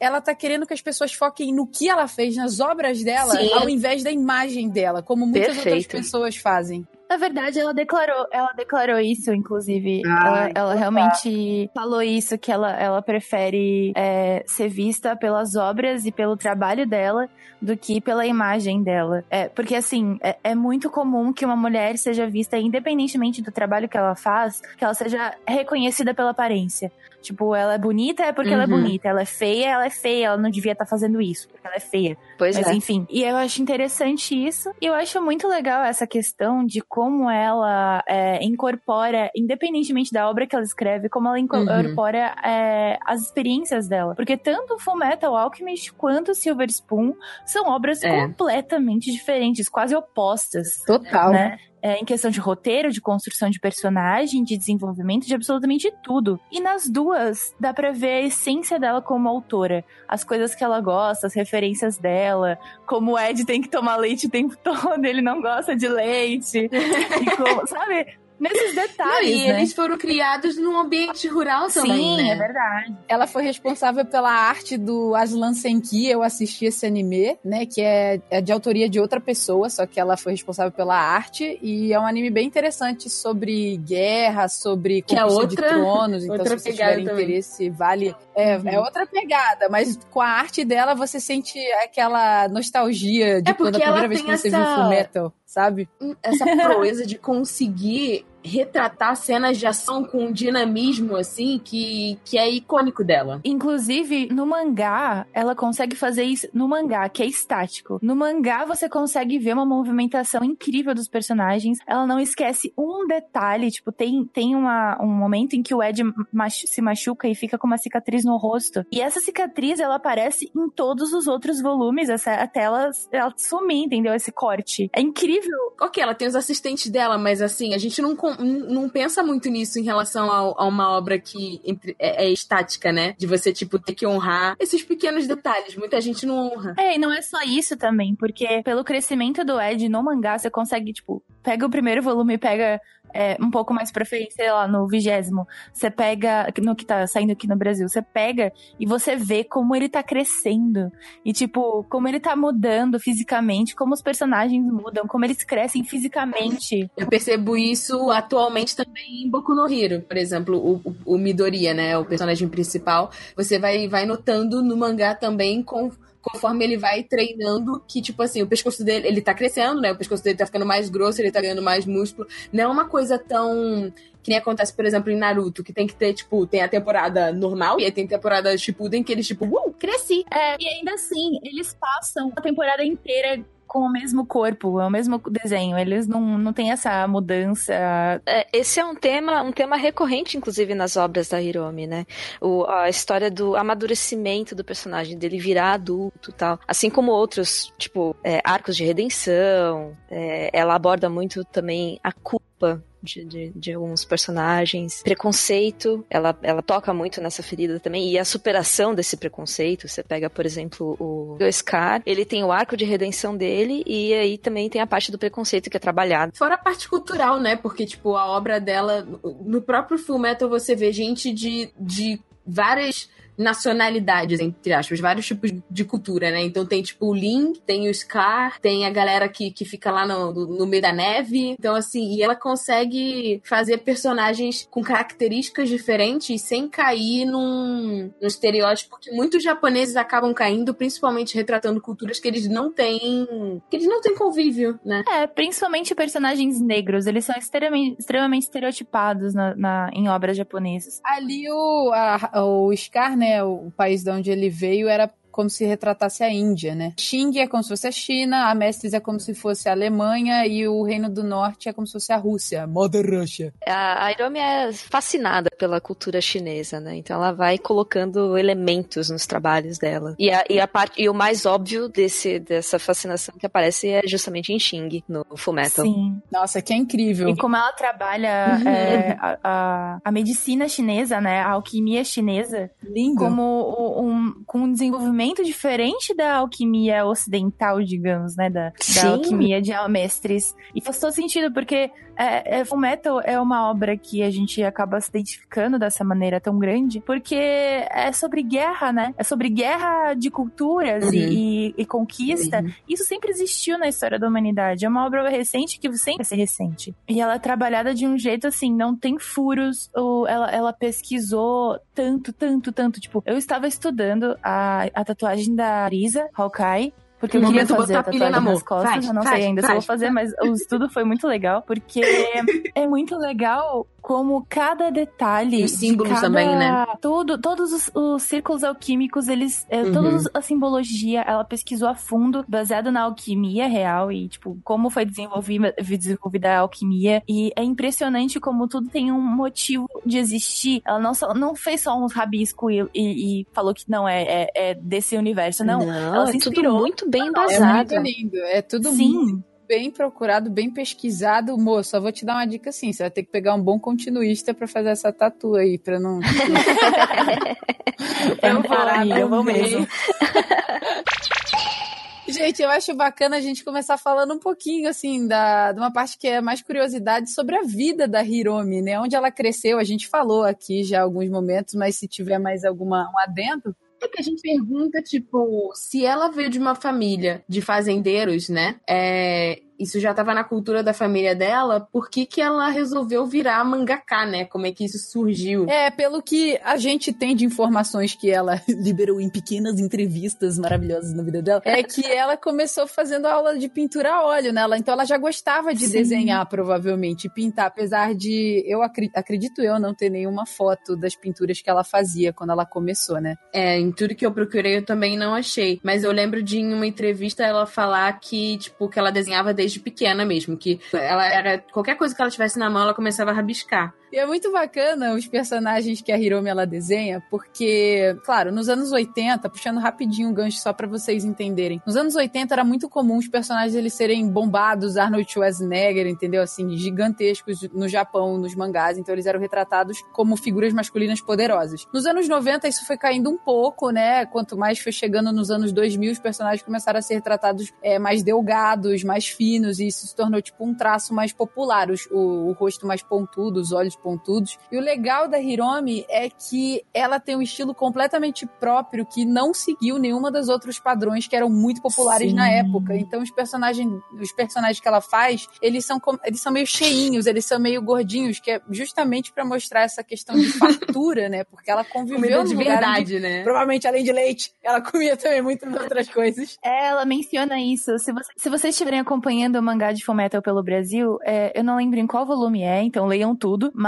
B: ela tá querendo que as pessoas foquem no que ela fez, nas obras dela,
C: Sim.
B: ao invés da imagem dela, como muitas outras
D: Perfeito.
B: pessoas fazem.
E: Na verdade, ela declarou, ela declarou isso, inclusive.
B: Ah,
E: ela ela
B: então tá.
E: realmente falou isso, que ela, ela prefere é, ser vista pelas obras e pelo trabalho dela do que pela imagem dela. É, porque, assim, é, é muito comum que uma mulher seja vista, independentemente do trabalho que ela faz, que ela seja reconhecida pela aparência. Tipo, ela é bonita é porque ela é
C: Uhum.
E: bonita. Ela é feia, ela é feia. Ela não devia estar fazendo isso, porque ela é feia.
D: Pois
E: Mas
D: é.
E: enfim, e eu acho interessante isso. E eu acho muito legal essa questão de como ela é, incorpora, independentemente da obra que ela escreve, como ela
C: Uhum.
E: incorpora é, as experiências dela. Porque tanto Full Metal Alchemist quanto Silver Spoon são obras
C: É.
E: completamente diferentes, quase opostas.
B: Total.
E: Né? É, em questão de roteiro, de construção de personagem, de desenvolvimento, de absolutamente tudo. E nas duas, dá pra ver a essência dela como autora. As coisas que ela gosta, as referências dela, como o Ed tem que tomar leite o tempo todo, ele não gosta de leite. e como, sabe? Nesses
C: Não,
E: detalhes,
C: e
E: né?
C: eles foram criados num ambiente rural também,
E: Sim,
C: né?
E: é verdade.
B: Ela foi responsável pela arte do Aslan Senki, eu assisti esse anime, né, que é, é de autoria de outra pessoa, só que ela foi responsável pela arte, e é um anime bem interessante sobre guerra, sobre
C: Que é
B: conquista
C: outra-
B: de tronos, então
C: outra
B: se vocês
C: pegada
B: tiverem
C: também.
B: interesse, vale... É,
C: Uhum.
B: é outra pegada, mas com a arte dela você sente aquela nostalgia de
C: É
B: quando a primeira vez que
C: tem
B: você
C: essa-
B: viu Full Metal, sabe?
C: essa proeza de conseguir retratar cenas de ação com um dinamismo, assim, que, que é icônico dela.
E: Inclusive, no mangá, ela consegue fazer isso no mangá, que é estático. No mangá, você consegue ver uma movimentação incrível dos personagens. Ela não esquece um detalhe. Tipo, tem, tem uma, um momento em que o Ed machu- se machuca e fica com uma cicatriz no rosto. E essa cicatriz, ela aparece em todos os outros volumes, essa, até ela, ela sumir, entendeu? Esse corte. É incrível.
C: Ok, ela tem os assistentes dela, mas assim, a gente não, não pensa muito nisso em relação ao- a, uma obra que entre- é, é estática, né? De você, tipo, ter que honrar esses pequenos detalhes. Muita gente não honra.
E: É, e não é só isso também, porque pelo crescimento do Ed no mangá, você consegue, tipo, pega o primeiro volume e pega é, um pouco mais pra frente, sei lá, no vigésimo. Você pega, no que tá saindo aqui no Brasil, você pega e você vê como ele tá crescendo. E, tipo, como ele tá mudando fisicamente, como os personagens mudam, como eles crescem fisicamente.
C: Eu percebo isso atualmente também em Boku no Hero, por exemplo, o, o, Midoriya, né, o personagem principal, você vai, vai notando no mangá também com, conforme ele vai treinando que, tipo assim, o pescoço dele, ele tá crescendo, né, o pescoço dele tá ficando mais grosso, ele tá ganhando mais músculo, não é uma coisa tão... Que nem acontece, por exemplo, em Naruto, que tem que ter, tipo, tem a temporada normal e aí tem temporada Shippuden que eles, tipo, uh, cresci.
E: É, e ainda assim, eles passam a temporada inteira com o mesmo corpo, é o mesmo desenho. Eles não, não têm essa mudança.
D: É, esse é um tema, um tema recorrente, inclusive, nas obras da Hiromi, né? O, a história do amadurecimento do personagem, dele virar adulto tal. Assim como outros, tipo, é, arcos de redenção. é, ela aborda muito também a culpa de, de, de alguns personagens. Preconceito, ela, ela toca muito nessa ferida também. E a superação desse preconceito. Você pega, por exemplo, o Scar, ele tem o arco de redenção dele, e aí também tem a parte do preconceito que é trabalhado.
C: Fora a parte cultural, né? Porque, tipo, a obra dela, no próprio Full Metal você vê gente de, de várias nacionalidades, entre aspas, vários tipos de cultura, né? Então tem, tipo, o Lin, tem o Scar, tem a galera que, que fica lá no, no meio da neve. Então, assim, e ela consegue fazer personagens com características diferentes sem cair num, num estereótipo que muitos japoneses acabam caindo, principalmente retratando culturas que eles não têm. que eles não têm convívio, né?
E: É, principalmente personagens negros, eles são extremamente, extremamente estereotipados na, na- em obras japonesas.
B: Ali o, a- o Scar, né, o país de onde ele veio, era como se retratasse a Índia, né? Xing é como se fosse a China, a Mestres é como se fosse a Alemanha e o Reino do Norte é como se fosse a Rússia, Mother Russia.
D: A a Hiromi é fascinada pela cultura chinesa, né? Então ela vai colocando elementos nos trabalhos dela. E, a, e, a parte, e o mais óbvio desse, dessa fascinação que aparece é justamente em Xing, no Fullmetal.
E: Sim.
B: Nossa, que é incrível.
E: E como ela trabalha é, a, a, a medicina chinesa, né? A alquimia chinesa,
B: Lindo.
E: como um, com um desenvolvimento diferente da alquimia ocidental, digamos, né? Da, da alquimia de mestres. E faz todo sentido, porque é, é, Fullmetal é uma obra que a gente acaba se identificando dessa maneira tão grande, porque é sobre guerra, né? É sobre guerra de culturas e,
B: Uhum.
E: e- e conquista. Isso sempre existiu na história da humanidade. É uma obra recente que sempre vai ser recente. E ela é trabalhada de um jeito assim, não tem furos. Ou ela, ela pesquisou tanto, tanto, tanto. Tipo, eu estava estudando a, a tatuagem da Arisa Hawkeye. Porque eu queria fazer a
C: botar pilha
E: tatuagem
C: na
E: nas costas.
C: Faz,
E: eu não
C: faz,
E: sei ainda se eu vou
C: faz.
E: fazer, mas o estudo foi muito legal. Porque é muito legal como cada detalhe.
C: Os símbolos
E: de cada,
C: também, né?
E: Tudo, todos os, os círculos alquímicos, eles. É,
C: Uhum.
E: Toda a simbologia, ela pesquisou a fundo, baseado na alquimia real e, tipo, como foi desenvolvida, desenvolvida a alquimia. E é impressionante como tudo tem um motivo de existir. Ela não, só, não fez só uns rabiscos e, e- e falou que não é, é, é desse universo, não. ela se
D: é tudo
E: inspirou.
D: muito bem
B: É
D: embasado.
B: muito lindo. É tudo
E: Sim.
B: muito bem procurado, bem pesquisado. Moço, só vou te dar uma dica assim: você vai ter que pegar um bom continuista pra fazer essa tatu aí, pra não. pra não
E: Eu vou,
B: parar
E: eu vou mesmo.
B: Gente, eu acho bacana a gente começar falando um pouquinho, assim, da, de uma parte que é mais curiosidade sobre a vida da Hiromi, né? Onde ela cresceu, a gente falou aqui já alguns momentos, mas se tiver mais alguma um adendo.
C: É que a gente pergunta, tipo, se ela veio de uma família de fazendeiros, né? É, isso já tava na cultura da família dela, por que, que ela resolveu virar mangaká, né? Como é que isso surgiu?
B: É, pelo que a gente tem de informações que ela liberou em pequenas entrevistas maravilhosas na vida dela, é que ela começou fazendo aula de pintura a óleo, né? Então ela já gostava de
E: Sim.
B: desenhar, provavelmente, pintar, apesar de, eu acri- acredito eu, não ter nenhuma foto das pinturas que ela fazia quando ela começou, né?
C: É, em tudo que eu procurei eu também não achei. Mas eu lembro de em uma entrevista ela falar que, tipo, que ela desenhava desde pequena mesmo. Que ela era. Qualquer coisa que ela tivesse na mão, ela começava a rabiscar.
B: E é muito bacana os personagens que a Hiromi ela desenha, porque, claro, nos anos 80, puxando rapidinho um gancho só pra vocês entenderem. Nos anos 80 era muito comum os personagens eles serem bombados, Arnold Schwarzenegger, entendeu? Assim, gigantescos no Japão, nos mangás, então eles eram retratados como figuras masculinas poderosas. Nos anos 90 isso foi caindo um pouco, né? Quanto mais foi chegando nos anos 2000, os personagens começaram a ser retratados é, mais delgados, mais finos, e isso se tornou tipo um traço mais popular, o, o rosto mais pontudo, os olhos pontudos. E o legal da Hiromi é que ela tem um estilo completamente próprio que não seguiu nenhuma dos outros padrões que eram muito populares
E: Sim.
B: na época. Então os personagens, os personagens que ela faz, eles são eles são meio cheinhos, eles são meio gordinhos, que é justamente pra mostrar essa questão de fartura, né? Porque ela conviveu
C: de
B: lugar onde
C: verdade, né?
B: Provavelmente, além de leite, ela comia também muitas outras coisas.
E: É, Ela menciona isso. Se, você- se vocês estiverem acompanhando o mangá de Fullmetal pelo Brasil, é, eu não lembro em qual volume é, então leiam tudo. Mas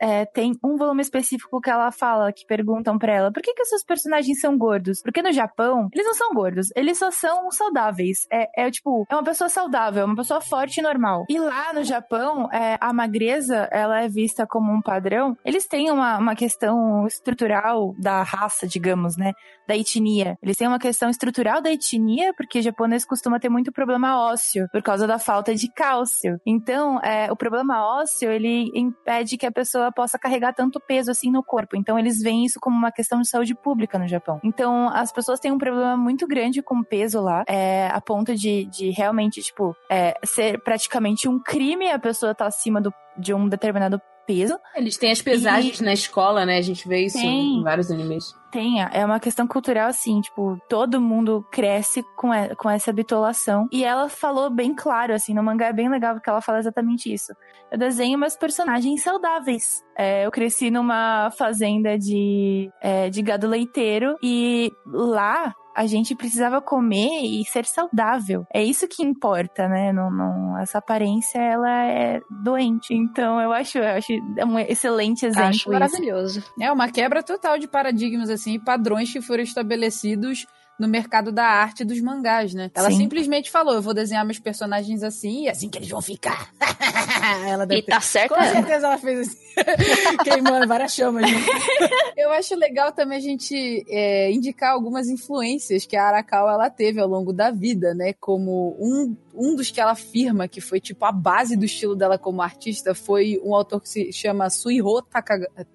E: é, tem um volume específico que ela fala, que perguntam pra ela, por que, que os seus personagens são gordos? Porque no Japão, eles não são gordos, eles só são saudáveis. É, é tipo, é uma pessoa saudável, uma pessoa forte e normal. E lá no Japão, é, a magreza, ela é vista como um padrão. Eles têm uma, uma questão estrutural da raça, digamos, né? Da etnia. Eles têm uma questão estrutural da etnia, porque japonês costuma ter muito problema ósseo, por causa da falta de cálcio. Então, é, o problema ósseo, ele impede que a pessoa possa carregar tanto peso assim no corpo. Então, eles veem isso como uma questão de saúde pública no Japão. Então, as pessoas têm um problema muito grande com peso lá, é, a ponto de, de realmente, tipo, é, ser praticamente um crime a pessoa estar acima do, de um determinado peso.
C: Eles têm as pesagens na escola, né? A gente vê isso
E: Tem.
C: em vários animes.
E: Tenha, é uma questão cultural assim, tipo, todo mundo cresce com, e- com essa bitolação. E ela falou bem claro, assim, no mangá é bem legal porque ela fala exatamente isso. Eu desenho meus personagens saudáveis. É, eu cresci numa fazenda de, é, de gado leiteiro e lá a gente precisava comer e ser saudável. É isso que importa, né? Não, não, essa aparência, ela é doente. Então, eu acho, eu acho um excelente exemplo.
D: Acho
E: isso.
D: maravilhoso.
B: É uma quebra total de paradigmas, assim, padrões que foram estabelecidos no mercado da arte dos mangás, né? Ela
E: Sim.
B: simplesmente falou: eu vou desenhar meus personagens assim e é assim que eles vão ficar. ela deve
D: E tá certa
B: Com certeza ela fez assim. Queimando várias chamas. né? Eu acho legal também a gente é, indicar algumas influências que a Arakawa ela teve ao longo da vida, né? Como um, um dos que ela afirma que foi tipo a base do estilo dela como artista foi um autor que se chama Suiho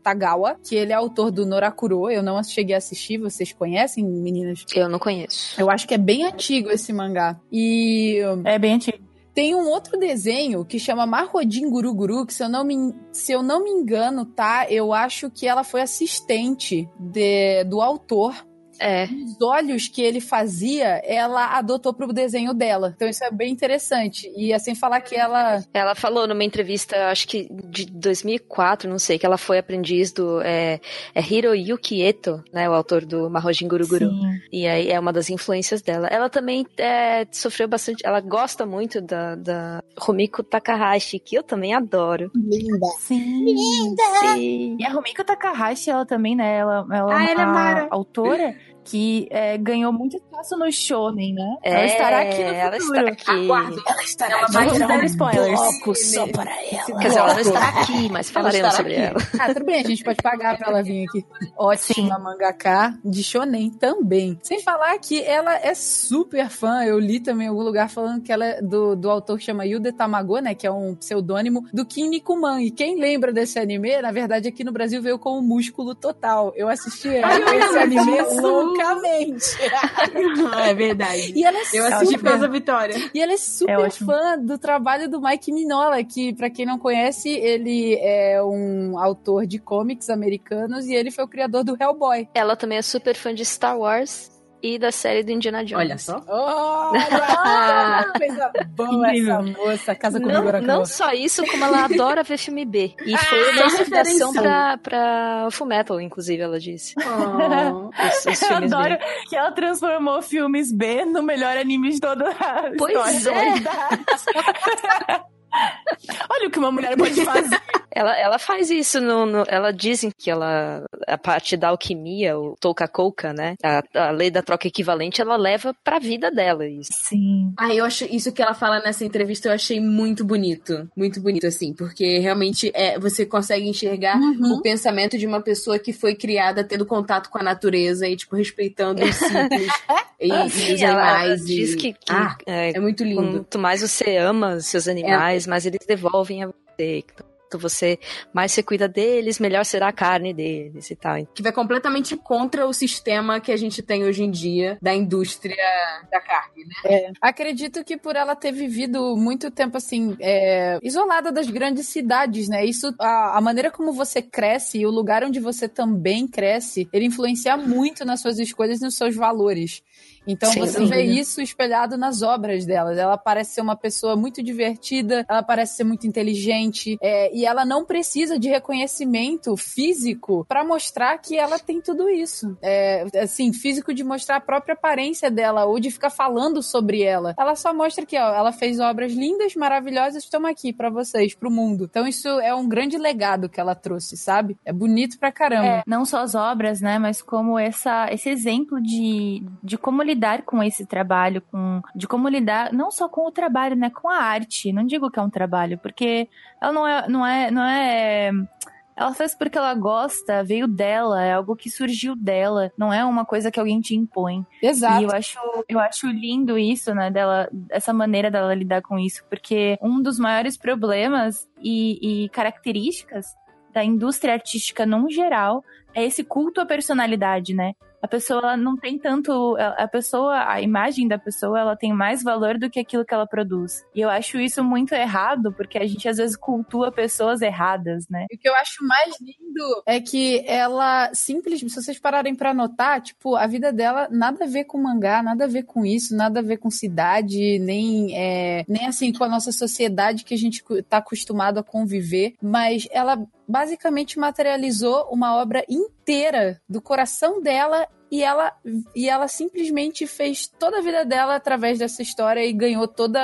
B: Tagawa, que ele é autor do Norakuro. Eu não cheguei a assistir, vocês conhecem, meninas?
D: Eu não conheço.
B: Eu acho que é bem antigo esse mangá. E
E: É bem antigo.
B: Tem um outro desenho que chama Marrodin Guruguru, que se eu não me, se eu não me engano, tá? Eu acho que ela foi assistente de- do autor.
D: É.
B: Os olhos que ele fazia, ela adotou pro desenho dela. Então isso é bem interessante. E assim falar que ela.
D: Ela falou numa entrevista, acho que de 2004, não sei, que ela foi aprendiz do é, é Hiroyuki Eto, né, o autor do Mahojin Guruguru.
E: Sim.
D: E aí é uma das influências dela. Ela também é, sofreu bastante, ela gosta muito da, da Rumiko Takahashi, que eu também adoro.
B: Linda.
E: Sim.
D: Sim.
E: E a Rumiko Takahashi, ela também, né? Ela, ela
C: Ah,
E: é
C: ela é
E: uma
C: mara.
E: autora que é, ganhou muito espaço no shonen, né?
D: É,
E: ela estará aqui no
D: ela
E: futuro.
D: estará aqui.
C: Aguardo.
B: Ela estará
C: Ela
E: Não
C: vai
E: vamos
C: dar um
E: spoilers.
B: bloco só para ela.
D: Quer dizer, ela não estará aqui, mas falaremos sobre
C: aqui.
D: ela.
B: Ah, tudo bem, a gente pode pagar pra ela vir aqui. Ótima mangaka de shonen também. Sem falar que ela é super fã. Eu li também em algum lugar falando que ela é do, do autor que chama Yude Tamago, né? Que é um pseudônimo do Kim Nikuman. E quem lembra desse anime, na verdade, aqui no Brasil veio com o Músculo Total. Eu assisti esse anime loucamente.
C: é verdade.
B: E ela é
C: Eu
B: super
C: assisti por causa Vitória.
B: e ela é super
E: É
B: fã do trabalho do Mike Mignola, que, pra quem não conhece, ele é um autor de comics americanos e ele foi o criador do Hellboy.
D: Ela também é super fã de Star Wars e da série do Indiana Jones.
C: Olha só.
B: Olha! Coisa boa essa moça. Casa comigo,
D: Não, não só isso, como ela adora ver filme B. E foi uma inspiração pra, pra Fullmetal, inclusive, ela disse.
C: Oh.
D: Os, os
E: Eu
D: filmes B.
E: adoro que ela transformou filmes B no melhor anime de toda a
D: Pois
E: história.
D: é.
E: da humanidade. Olha o que uma mulher pode fazer.
D: Ela, ela faz isso no, no- Ela dizem que ela. A parte da alquimia, o Touka-Kouka, né? A, a lei da troca equivalente, ela leva pra vida dela isso.
E: Sim.
C: Ah, eu acho isso que ela fala nessa entrevista, eu achei muito bonito. Muito bonito, assim, porque realmente é, você consegue enxergar
B: Uhum.
C: o pensamento de uma pessoa que foi criada tendo contato com a natureza e, tipo, respeitando os ciclos e, e os animais.
D: diz
C: e...
D: que, que,
C: Ah,
D: é,
C: é muito lindo.
D: quanto mais você ama os seus animais, mais eles devolvem a você. Quanto você mais você cuida deles, melhor será a carne deles e tal.
C: Que vai completamente contra o sistema que a gente tem hoje em dia da indústria da carne, né?
B: Acredito que por ela ter vivido muito tempo assim, é, isolada das grandes cidades, né? Isso, a, a maneira como você cresce e o lugar onde você também cresce, ele influencia muito nas suas escolhas e nos seus valores. Então
D: Sem
B: você
D: dúvida.
B: vê isso espelhado nas obras dela. Ela parece ser uma pessoa muito divertida, ela parece ser muito inteligente, é, e ela não precisa de reconhecimento físico pra mostrar que ela tem tudo isso. É, assim, físico de mostrar a própria aparência dela ou de ficar falando sobre ela. Ela só mostra que ó, ela fez obras lindas, maravilhosas, estamos aqui pra vocês, pro mundo. Então isso é um grande legado que ela trouxe, sabe? É bonito pra caramba.
E: É, não só as obras, né, mas como essa, esse exemplo de, de como lidar com esse trabalho, com, de como lidar não só com o trabalho, né, com a arte. Não digo que é um trabalho, porque ela não é, não é, não é ela faz porque ela gosta, veio dela, é algo que surgiu dela, não é uma coisa que alguém te impõe.
B: Exato.
E: E eu acho, eu acho lindo isso, né, dela, essa maneira dela lidar com isso, porque um dos maiores problemas e, e características da indústria artística num geral é esse culto à personalidade, né? A pessoa não tem tanto. A pessoa, a imagem da pessoa, ela tem mais valor do que aquilo que ela produz. E eu acho isso muito errado, porque a gente às vezes cultua pessoas erradas, né?
B: O que eu acho mais lindo é que ela simplesmente, se vocês pararem pra notar, tipo, a vida dela nada a ver com mangá, nada a ver com isso, nada a ver com cidade, nem, é, nem assim com a nossa sociedade que a gente tá acostumado a conviver, mas ela basicamente materializou uma obra inteira do coração dela e ela, e ela simplesmente fez toda a vida dela através dessa história e ganhou todo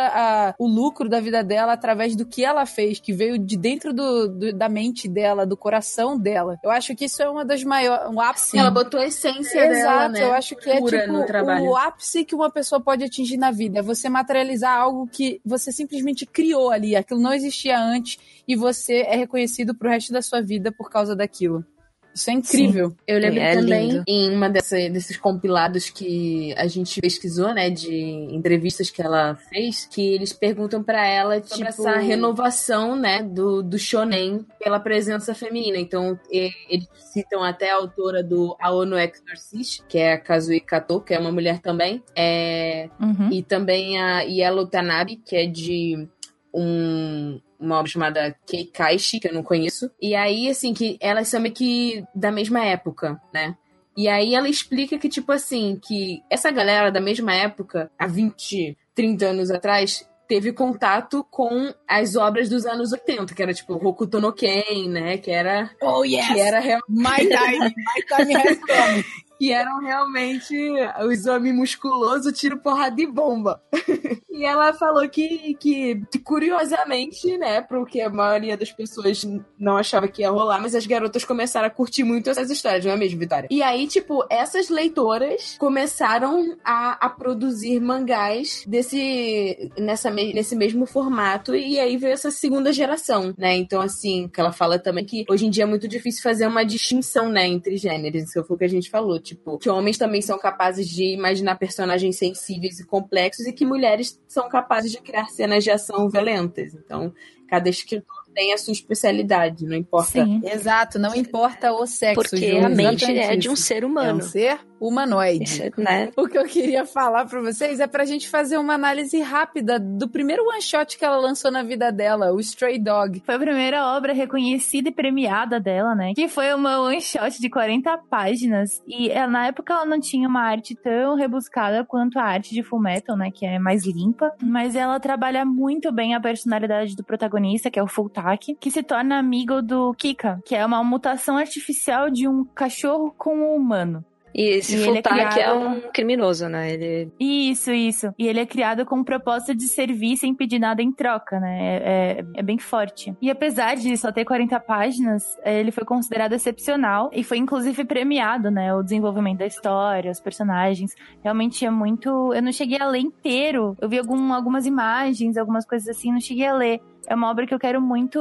B: o lucro da vida dela através do que ela fez, que veio de dentro do, do da mente dela, do coração dela. Eu acho que isso é uma das maiores. Um ápice.
C: Ela botou a essência
B: Exato,
C: dela, né?
B: eu acho que é
C: Pura
B: tipo
C: no trabalho.
B: o ápice que uma pessoa pode atingir na vida. É você materializar algo que você simplesmente criou ali. Aquilo não existia antes e você é reconhecido pro resto da sua vida por causa daquilo. Isso é incrível.
C: Eu lembro
D: É
C: também
D: lindo.
C: em uma dessa, desses compilados que a gente pesquisou, né, de entrevistas que ela fez, que eles perguntam pra ela sobre
B: Tipo-
C: essa renovação, né, do, do shonen pela presença feminina. Então, eles citam até a autora do Aono Exorcist, que é a Kazui Kato, que é uma mulher também, é,
E: Uhum.
C: e também a Yellow Tanabe, que é de um, uma obra chamada Keikaishi, que eu não conheço. E aí, assim, que elas são meio que da mesma época, né? E aí ela explica que, tipo assim, que essa galera da mesma época, há 20, 30 anos atrás, teve contato com as obras dos anos 80, que era tipo Hokuto no Ken, né? Que era,
B: Oh, yes!
C: que era real-
B: My time! My time has come!
C: que eram realmente os homens musculosos, tiro porrada e bomba. e ela falou que, que, curiosamente, né, porque a maioria das pessoas não achava que ia rolar, mas as garotas começaram a curtir muito essas histórias, não é mesmo, Vitória? E aí, tipo, essas leitoras começaram a, a produzir mangás desse, nessa, nesse mesmo formato, e aí veio essa segunda geração, né? Então, assim, que ela fala também que hoje em dia é muito difícil fazer uma distinção, né, entre gêneros, isso foi o que a gente falou, tipo, que homens também são capazes de imaginar personagens sensíveis e complexos e que mulheres são capazes de criar cenas de ação violentas. Então, cada escritor tem a sua especialidade, não importa.
E: Sim.
B: Exato, não importa o sexo.
D: Porque
B: Ju,
D: a mente
B: exatamente
D: é de um ser
B: É um
D: humano.
B: ser humanoide.
D: Isso, né?
B: O que eu queria falar pra vocês é pra gente fazer uma análise rápida do primeiro one shot que ela lançou na vida dela, o Stray Dog.
E: Foi a primeira obra reconhecida e premiada dela, né? Que foi uma one shot de 40 páginas. E ela, na época ela não tinha uma arte tão rebuscada quanto a arte de Full Metal, né? Que é mais limpa. Mas ela trabalha muito bem a personalidade do protagonista, que é o Fultak, que se torna amigo do Kika, que é uma mutação artificial de um cachorro com um humano.
D: E esse
E: E é
D: Fultak é,
E: criado-
D: um criminoso, né? Ele
E: Isso, isso. E ele é criado com o propósito de servir sem pedir nada em troca, né? É, é- é bem forte. E apesar de só ter 40 páginas, eh, ele foi considerado excepcional e foi inclusive premiado, né? O desenvolvimento da história, os personagens. Realmente é muito. Eu não cheguei a ler inteiro. Eu vi algum- algumas imagens, algumas coisas assim, não cheguei a ler. É uma obra que eu quero muito.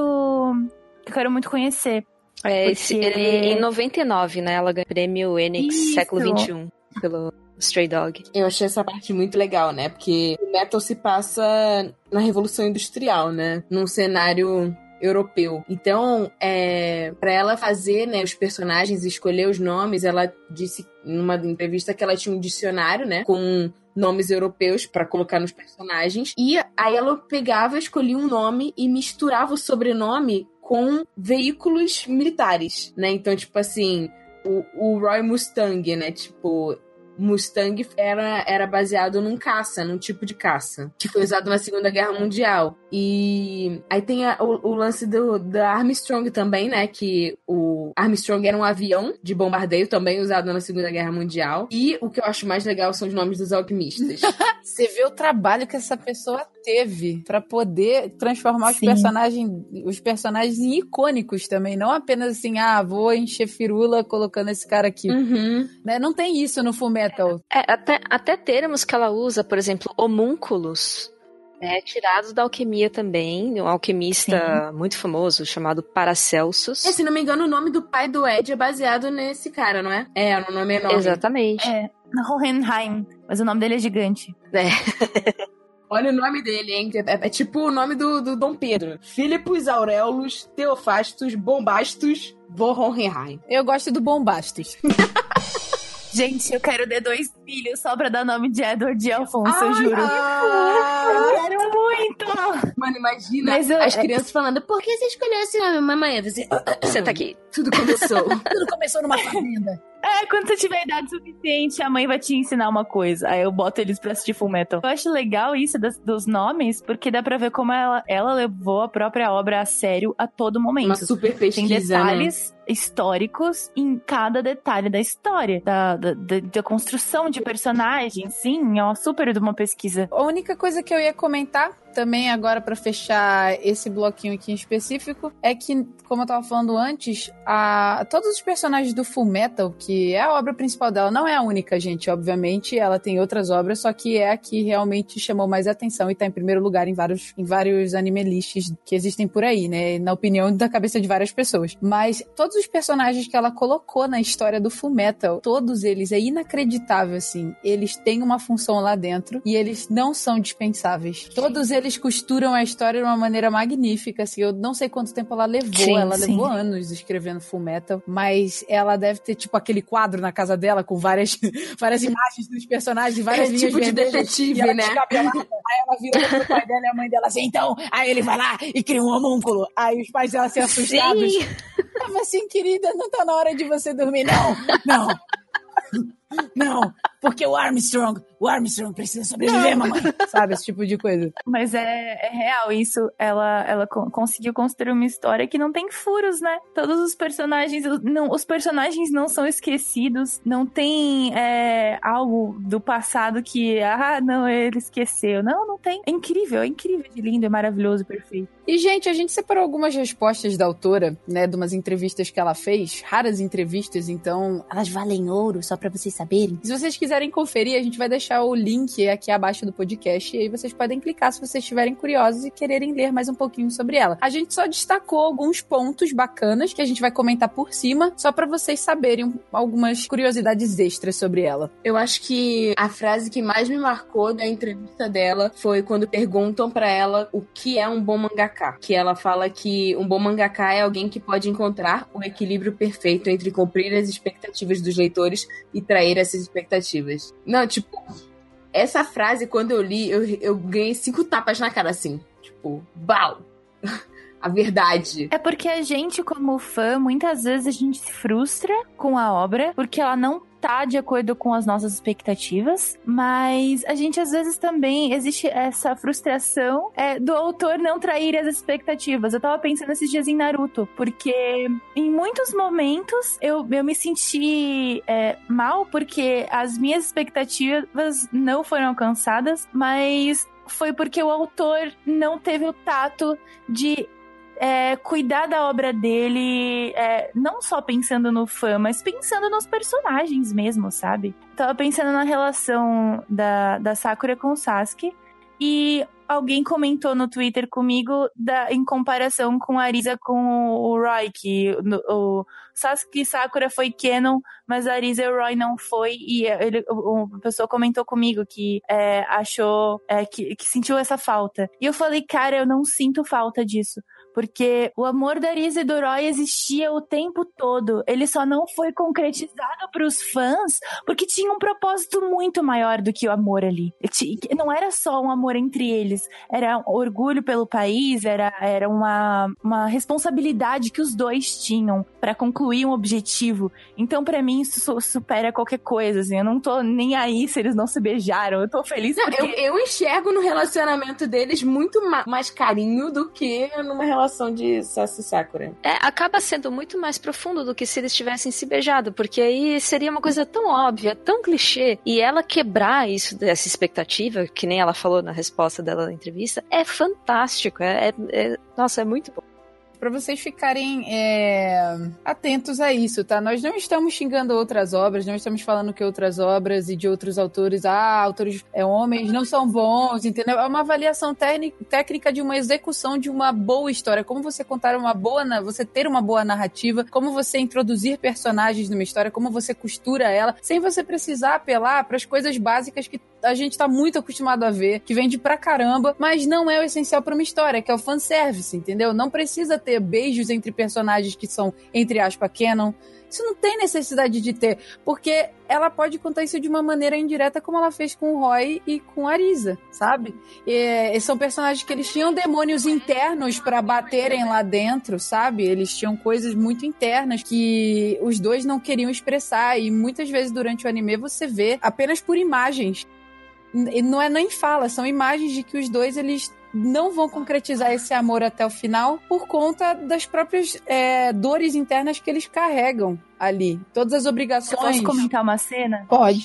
E: que eu quero muito conhecer.
D: É, esse, ele, em 99, né? Ela ganhou o prêmio Enix
E: Isso.
D: século XXI pelo Stray Dog.
C: Eu achei essa parte muito legal, né? Porque o metal se passa na Revolução Industrial, né? Num cenário europeu. Então, é, para ela fazer né, os personagens e escolher os nomes, ela disse numa entrevista que ela tinha um dicionário, né? Com nomes europeus pra colocar nos personagens. E aí ela pegava, escolhia um nome e misturava o sobrenome com veículos militares, né? Então, tipo assim, o, o Roy Mustang, né? Tipo, Mustang era, era baseado num caça, num tipo de caça, que foi usado na Segunda Guerra Mundial. E aí tem a- o, o lance do, da Armstrong também, né? Que o Armstrong era um avião de bombardeio também usado na Segunda Guerra Mundial. E o que eu acho mais legal são os nomes dos alquimistas.
B: Você vê o trabalho que essa pessoa teve pra poder transformar os
E: Sim.
B: personagens, os personagens em icônicos também, não apenas assim, ah, vou encher firula colocando esse cara aqui.
C: uhum.
B: Né? Não tem isso no Full Metal.
D: É, até, até termos que ela usa, por exemplo, homúnculos, é tirado da alquimia também. Um alquimista muito famoso chamado Paracelsus.
C: É, se não me engano, o nome do pai do Ed é baseado nesse cara, não é? É, o nome é enorme.
D: Exatamente.
E: É, Hohenheim, mas o nome dele é gigante.
C: Olha o nome dele, hein? É, é tipo o nome do, do Dom Pedro. Filipos Aurelus Teofastos Bombastos Vorronheim.
B: Eu gosto do Bombastos.
E: Gente, eu quero ter dois filhos só pra dar nome de Edward e Alfonso, eu juro.
B: Ah,
E: Eu quero muito!
C: Mano, imagina
E: Mas eu-
C: as crianças falando, por que você escolheu esse nome, mamãe? Você...
D: Você tá aqui.
C: Tudo começou.
B: tudo começou numa fazenda.
E: É, quando você tiver idade suficiente, a mãe vai te ensinar uma coisa. Aí eu boto eles pra assistir Full Metal. Eu acho legal isso das, dos nomes, porque dá pra ver como ela, ela levou a própria obra a sério a todo momento.
C: Uma super
E: Tem
C: pesquisa, né?
E: detalhes históricos em cada detalhe da história, da, da, da- da construção de personagens. Sim, é uma super de uma pesquisa.
B: A única coisa que eu ia comentar também agora pra fechar esse bloquinho aqui em específico é que, como eu tava falando antes, a, todos os personagens do Full Metal, que é a obra principal dela, não é a única, gente, obviamente, ela tem outras obras, só que é a que realmente chamou mais atenção e tá em primeiro lugar em vários, em vários anime lists que existem por aí, né, na opinião da cabeça de várias pessoas. Mas todos os personagens que ela colocou na história do Full Metal, todos eles, é inacreditável, assim, eles têm uma função lá dentro e eles não são dispensáveis. Todos eles costuram a história de uma maneira magnífica, assim, eu não sei quanto tempo ela levou,
E: Sim,
B: ela
E: sim.
B: levou anos escrevendo Full Metal, mas ela deve ter, tipo, aquele quadro na casa dela com várias, várias imagens dos personagens, e várias
C: É tipo de detetive,
B: ela
C: né?
B: Aí ela vira pro pai dela e a mãe dela assim, então, aí ele vai lá e cria um homúnculo. Aí os pais dela se assustados.
D: Sim.
B: Tava assim, querida, não tá na hora de você dormir, não. Não. Não, porque o Armstrong, o Armstrong precisa sobreviver, mamãe. Sabe, esse tipo de coisa.
E: Mas é, é real isso. Ela, ela co- conseguiu construir uma história que não tem furos, né? Todos os personagens, não, os personagens não são esquecidos. Não tem é, algo do passado que, ah, não, ele esqueceu. Não, não tem. É incrível, é incrível de lindo, é maravilhoso, perfeito.
B: E, gente, a gente separou algumas respostas da autora, né, de umas entrevistas que ela fez, raras entrevistas, então elas valem ouro, só pra vocês saberem. Se vocês quiserem conferir, a gente vai deixar o link aqui abaixo do podcast, e aí vocês podem clicar se vocês estiverem curiosos e quererem ler mais um pouquinho sobre ela. A gente só destacou alguns pontos bacanas que a gente vai comentar por cima, só pra vocês saberem algumas curiosidades extras sobre ela.
C: Eu acho que a frase que mais me marcou da entrevista dela foi quando perguntam pra ela o que é um bom mangaka. Que ela fala que um bom mangaka é alguém que pode encontrar o equilíbrio perfeito entre cumprir as expectativas dos leitores e trair essas expectativas. Não, tipo, essa frase, quando eu li, eu, eu ganhei cinco tapas na cara, assim. Tipo, bau! a verdade.
E: É porque a gente, como fã, muitas vezes a gente se frustra com a obra, porque ela não tá de acordo com as nossas expectativas, mas a gente às vezes também existe essa frustração é, do autor não trair as expectativas. Eu tava pensando esses dias em Naruto, porque em muitos momentos eu, eu me senti é, mal porque as minhas expectativas não foram alcançadas, mas foi porque o autor não teve o tato de é, cuidar da obra dele, é, não só pensando no fã, mas pensando nos personagens mesmo, sabe? Tava pensando na relação da, da Sakura com o Sasuke. E alguém comentou no Twitter comigo da, em comparação com a Arisa com o Roy, que no, o Sasuke Sakura foi canon, mas a Arisa e o Roy não foi. E ele, o- uma pessoa comentou comigo que é, achou é, que, que sentiu essa falta. E eu falei, cara, eu não sinto falta disso. Porque o amor da Arisa e do Roy existia o tempo todo. Ele só não foi concretizado para os fãs porque tinha um propósito muito maior do que o amor ali. Não era só um amor entre eles, era um orgulho pelo país, era, era uma, uma responsabilidade que os dois tinham para concluir um objetivo. Então, para mim, isso su- supera qualquer coisa. Assim. Eu não tô nem aí se eles não se beijaram. Eu tô feliz
C: Não,
E: porque
C: eu, eu enxergo no relacionamento deles muito ma- mais carinho do que numa relação de Sassi e Sakura.
D: É, acaba sendo muito mais profundo do que se eles tivessem se beijado, porque aí seria uma coisa tão óbvia, tão clichê, e ela quebrar isso dessa expectativa, que nem ela falou na resposta dela na entrevista, é fantástico. É, é- é- nossa, é muito bom.
B: Pra vocês ficarem é, atentos a isso, tá? Nós não estamos xingando outras obras, não estamos falando que outras obras e de outros autores, ah, autores é, homens não são bons, entendeu? É uma avaliação técni- técnica de uma execução de uma boa história, como você contar uma boa, você ter uma boa narrativa, como você introduzir personagens numa história, como você costura ela, sem você precisar apelar para as coisas básicas que a gente tá muito acostumado a ver, que vende pra caramba, mas não é o essencial pra uma história, que é o fanservice, entendeu? Não precisa ter ter beijos entre personagens que são, entre aspas, canon. Isso não tem necessidade de ter, porque ela pode contar isso de uma maneira indireta, como ela fez com o Roy e com a Arisa, sabe? E, são personagens que eles tinham demônios internos para baterem lá dentro, sabe? Eles tinham coisas muito internas que os dois não queriam expressar, e muitas vezes durante o anime você vê apenas por imagens. Não é nem fala, são imagens de que os dois eles não vão concretizar esse amor até o final por conta das próprias é, dores internas que eles carregam ali. Todas as obrigações.
E: Posso comentar uma cena?
B: Pode.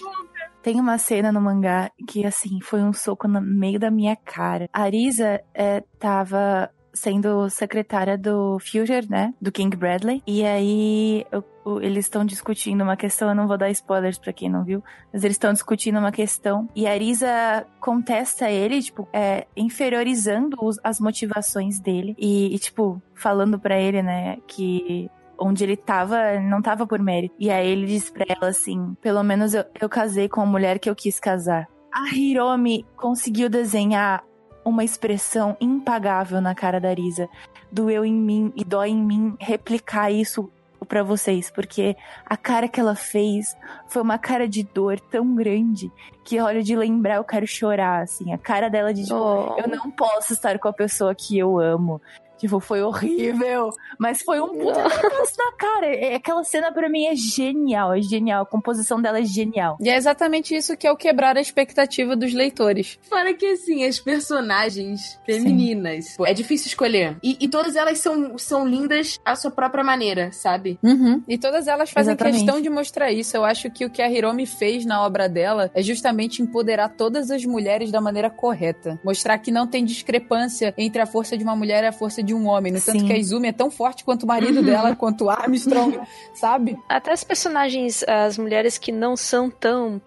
E: Tem uma cena no mangá que, assim, foi um soco no meio da minha cara. A Arisa é, tava sendo secretária do Future, né? Do King Bradley. E aí eu, eles estão discutindo uma questão, eu não vou dar spoilers pra quem não viu, mas eles estão discutindo uma questão. E a Arisa contesta ele, tipo, é, inferiorizando os, as motivações dele. E, e tipo, falando pra ele, né, que onde ele tava, não tava por mérito. E aí ele diz pra ela assim: pelo menos eu, eu casei com a mulher que eu quis casar. A Hiromi conseguiu desenhar uma expressão impagável na cara da Arisa. Doeu em mim e dói em mim replicar isso para vocês, porque a cara que ela fez foi uma cara de dor tão grande que, olha, de lembrar eu quero chorar, assim. A cara dela de, tipo,
D: Oh.
E: eu não posso estar com a pessoa que eu amo. Tipo, foi horrível, mas foi um puta na cara. É- Aquela cena pra mim é genial, é genial. A composição dela é genial.
B: E é exatamente isso que é o quebrar a expectativa dos leitores.
C: Fora que, assim, as personagens femininas, pô, é difícil escolher. E, e todas elas são, são lindas à sua própria maneira, sabe?
B: Uhum. E todas elas fazem
E: Exatamente.
B: questão de mostrar isso. Eu acho que o que a Hiromi fez na obra dela é justamente empoderar todas as mulheres da maneira correta. Mostrar que não tem discrepância entre a força de uma mulher e a força de um homem. No tanto
E: Sim.
B: que a Izumi é tão forte quanto o marido dela, quanto o Armstrong, sabe?
D: Até as personagens, as mulheres que não são tão.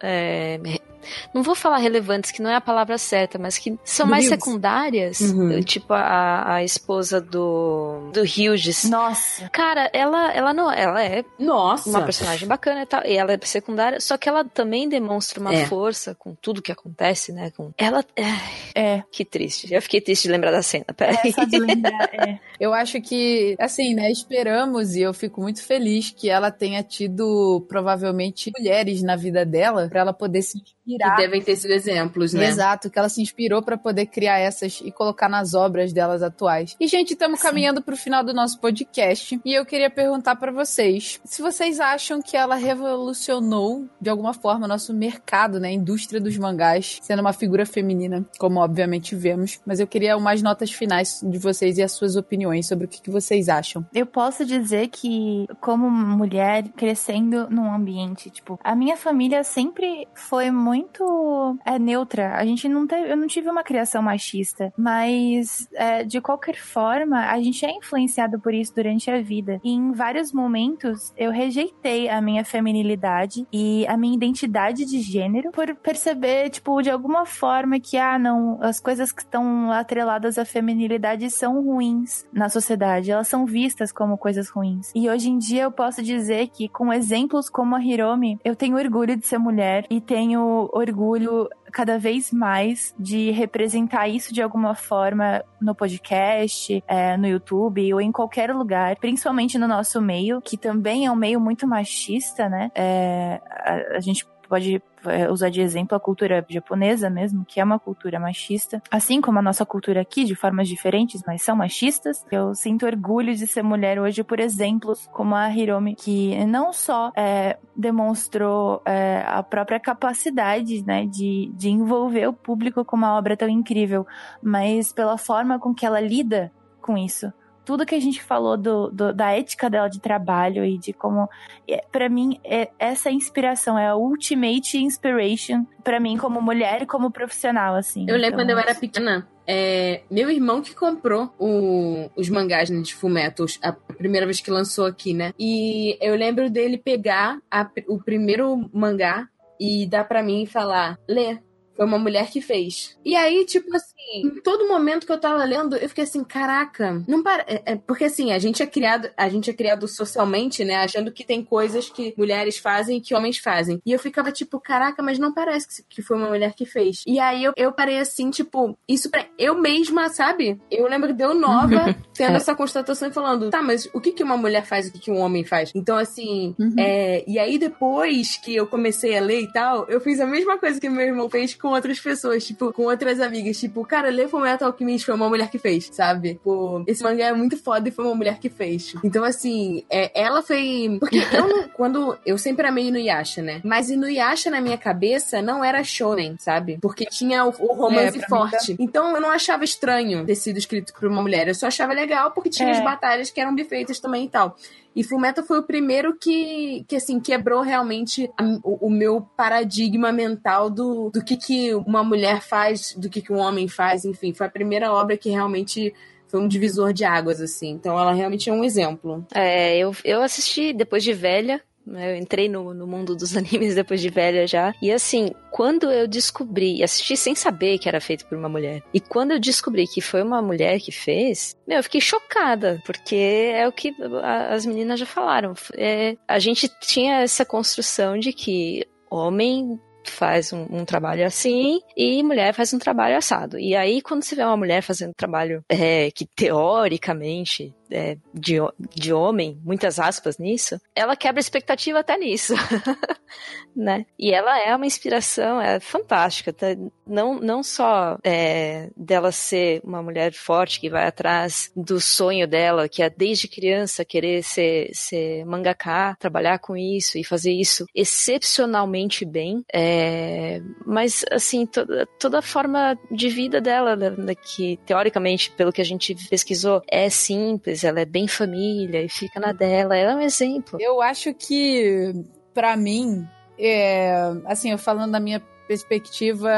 D: é, não vou falar relevantes, que não é a palavra certa, mas que são mais
B: Hughes.
D: secundárias,
B: Uhum.
D: tipo a, a esposa do, do Hughes.
E: Nossa,
D: Cara, ela, ela não, ela é
C: Nossa!
D: uma personagem bacana e tal, e ela é secundária, só que ela também demonstra uma
C: É.
D: força com tudo que acontece, né? Com ela, é, que triste. Eu fiquei triste de lembrar da cena. Peraí.
E: É só de lembrar, é.
B: Eu acho que, assim, né, esperamos e eu fico muito feliz que ela tenha tido, provavelmente, mulheres na vida dela pra ela poder se
C: Que
B: inspirar.
C: devem ter sido exemplos, né?
B: Exato, que ela se inspirou pra poder criar essas e colocar nas obras delas atuais. E, gente, estamos caminhando pro final do nosso podcast. E eu queria perguntar pra vocês se vocês acham que ela revolucionou, de alguma forma, o nosso mercado, né? A indústria dos mangás, sendo uma figura feminina, como obviamente vemos. Mas eu queria umas notas finais de vocês e as suas opiniões sobre o que, que vocês acham.
E: Eu posso dizer que, como mulher crescendo num ambiente, tipo, a minha família sempre foi muito é, neutra. A gente não teve, eu não tive uma criação machista, mas é, de qualquer forma, a gente é influenciado por isso durante a vida. E em vários momentos eu rejeitei a minha feminilidade e a minha identidade de gênero por perceber, tipo, de alguma forma que, ah, não, as coisas que estão atreladas à feminilidade são ruins na sociedade, elas são vistas como coisas ruins. E hoje em dia eu posso dizer que, com exemplos como a Hiromi, eu tenho orgulho de ser mulher e tenho orgulho cada vez mais de representar isso de alguma forma no podcast, é, no YouTube ou em qualquer lugar, principalmente no nosso meio, que também é um meio muito machista, né? É, a, a gente pode é, usar de exemplo a cultura japonesa mesmo, que é uma cultura machista, assim como a nossa cultura aqui, de formas diferentes, mas são machistas. Eu sinto orgulho de ser mulher hoje por exemplos como a Hiromi, que não só é, demonstrou é, a própria capacidade né, de, de envolver o público com uma obra tão incrível, mas pela forma com que ela lida com isso tudo que a gente falou do, do, da ética dela de trabalho e de como. para mim, é, essa inspiração é a ultimate inspiration para mim, como mulher e como profissional, assim.
C: Eu lembro
E: Então,
C: quando eu era pequena, é, meu irmão que comprou o- os mangás né, de Fullmetals, a primeira vez que lançou aqui, né? E eu lembro dele pegar a- o primeiro mangá e dar pra mim e falar, lê. Foi uma mulher que fez. E aí, tipo assim, em todo momento que eu tava lendo, eu fiquei assim, caraca, não para. É, é, porque assim, a gente é criado, a gente é criado socialmente, né? Achando que tem coisas que mulheres fazem e que homens fazem. E eu ficava tipo, caraca, mas não parece que foi uma mulher que fez. E aí eu, eu parei assim, tipo, isso pra eu mesma, sabe? Eu lembro de eu nova tendo essa constatação e falando, tá, mas o que, que uma mulher faz e o que, que um homem faz? Então, assim,
G: Uhum.
C: é, e aí depois que eu comecei a ler e tal, eu fiz a mesma coisa que meu irmão fez com outras pessoas, tipo, com outras amigas. Tipo, cara, ler Fullmetal Alchemist foi uma mulher que fez, sabe? Pô, esse mangá é muito foda e foi uma mulher que fez. Então, assim, é, ela foi... Porque eu não... Quando... Eu sempre amei Inuyasha, né? Mas Inuyasha, na minha cabeça, não era shonen, sabe? Porque tinha o, o romance
B: É, mim
C: forte. Então, eu não achava estranho ter sido escrito por uma mulher. Eu só achava legal porque tinha
E: É.
C: as batalhas que eram bem feitas também e tal. E Fullmetal foi o primeiro que, que assim, quebrou realmente a- o, o meu paradigma mental do, do que, que uma mulher faz, do que, que um homem faz, enfim. Foi a primeira obra que realmente foi um divisor de águas, assim. Então ela realmente é um exemplo.
D: É, eu, eu assisti depois de velha. Né, Eu entrei no, no mundo dos animes depois de velha já. E assim, quando eu descobri, assisti sem saber que era feito por uma mulher. E quando eu descobri que foi uma mulher que fez, meu, eu fiquei chocada. Porque é o que a- as meninas já falaram. É, a gente tinha essa construção de que homem faz um, um trabalho assim e mulher faz um trabalho assado. E aí, quando você vê uma mulher fazendo um trabalho é, que teoricamente é, de, de homem, muitas aspas nisso, ela quebra expectativa até nisso. né? E ela é uma inspiração, é fantástica. tá? Não, não só é, dela ser uma mulher forte que vai atrás do sonho dela, que é desde criança querer ser, ser mangaká, trabalhar com isso e fazer isso excepcionalmente bem, é, mas assim, toda, toda a forma de vida dela, né, que teoricamente, pelo que a gente pesquisou, é simples, ela é bem família e fica na dela, ela é um exemplo.
B: Eu acho que, pra mim, é, assim, eu falando da minha perspectiva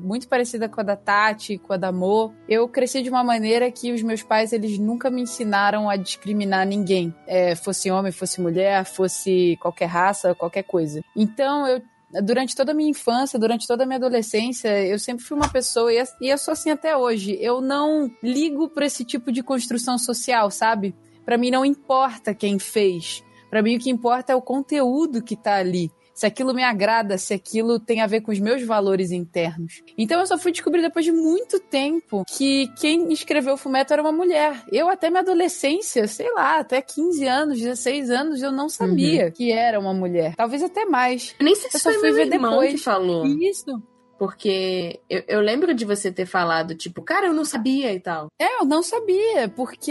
B: muito parecida com a da Tati, com a da Mo, eu cresci de uma maneira que os meus pais, eles nunca me ensinaram a discriminar ninguém. É, fosse homem, fosse mulher, fosse qualquer raça, qualquer coisa. Então, eu durante toda a minha infância, durante toda a minha adolescência, eu sempre fui uma pessoa, e eu sou assim até hoje, eu não ligo pra esse tipo de construção social, sabe? Pra mim não importa quem fez. Pra mim o que importa é o conteúdo que tá ali. Se aquilo me agrada, se aquilo tem a ver com os meus valores internos. Então eu só fui descobrir depois de muito tempo que quem escreveu o Fumeto era uma mulher. Eu até minha adolescência, sei lá, até 15 anos, 16 anos, eu não sabia que era uma mulher. Talvez até mais.
C: Eu nem sei se
B: Eu só
C: foi
B: fui
C: meu
B: ver
C: irmão
B: depois.
C: que falou.
B: Isso.
C: Porque eu, eu lembro de você ter falado, tipo, cara, eu não sabia e tal.
B: É, eu não sabia, porque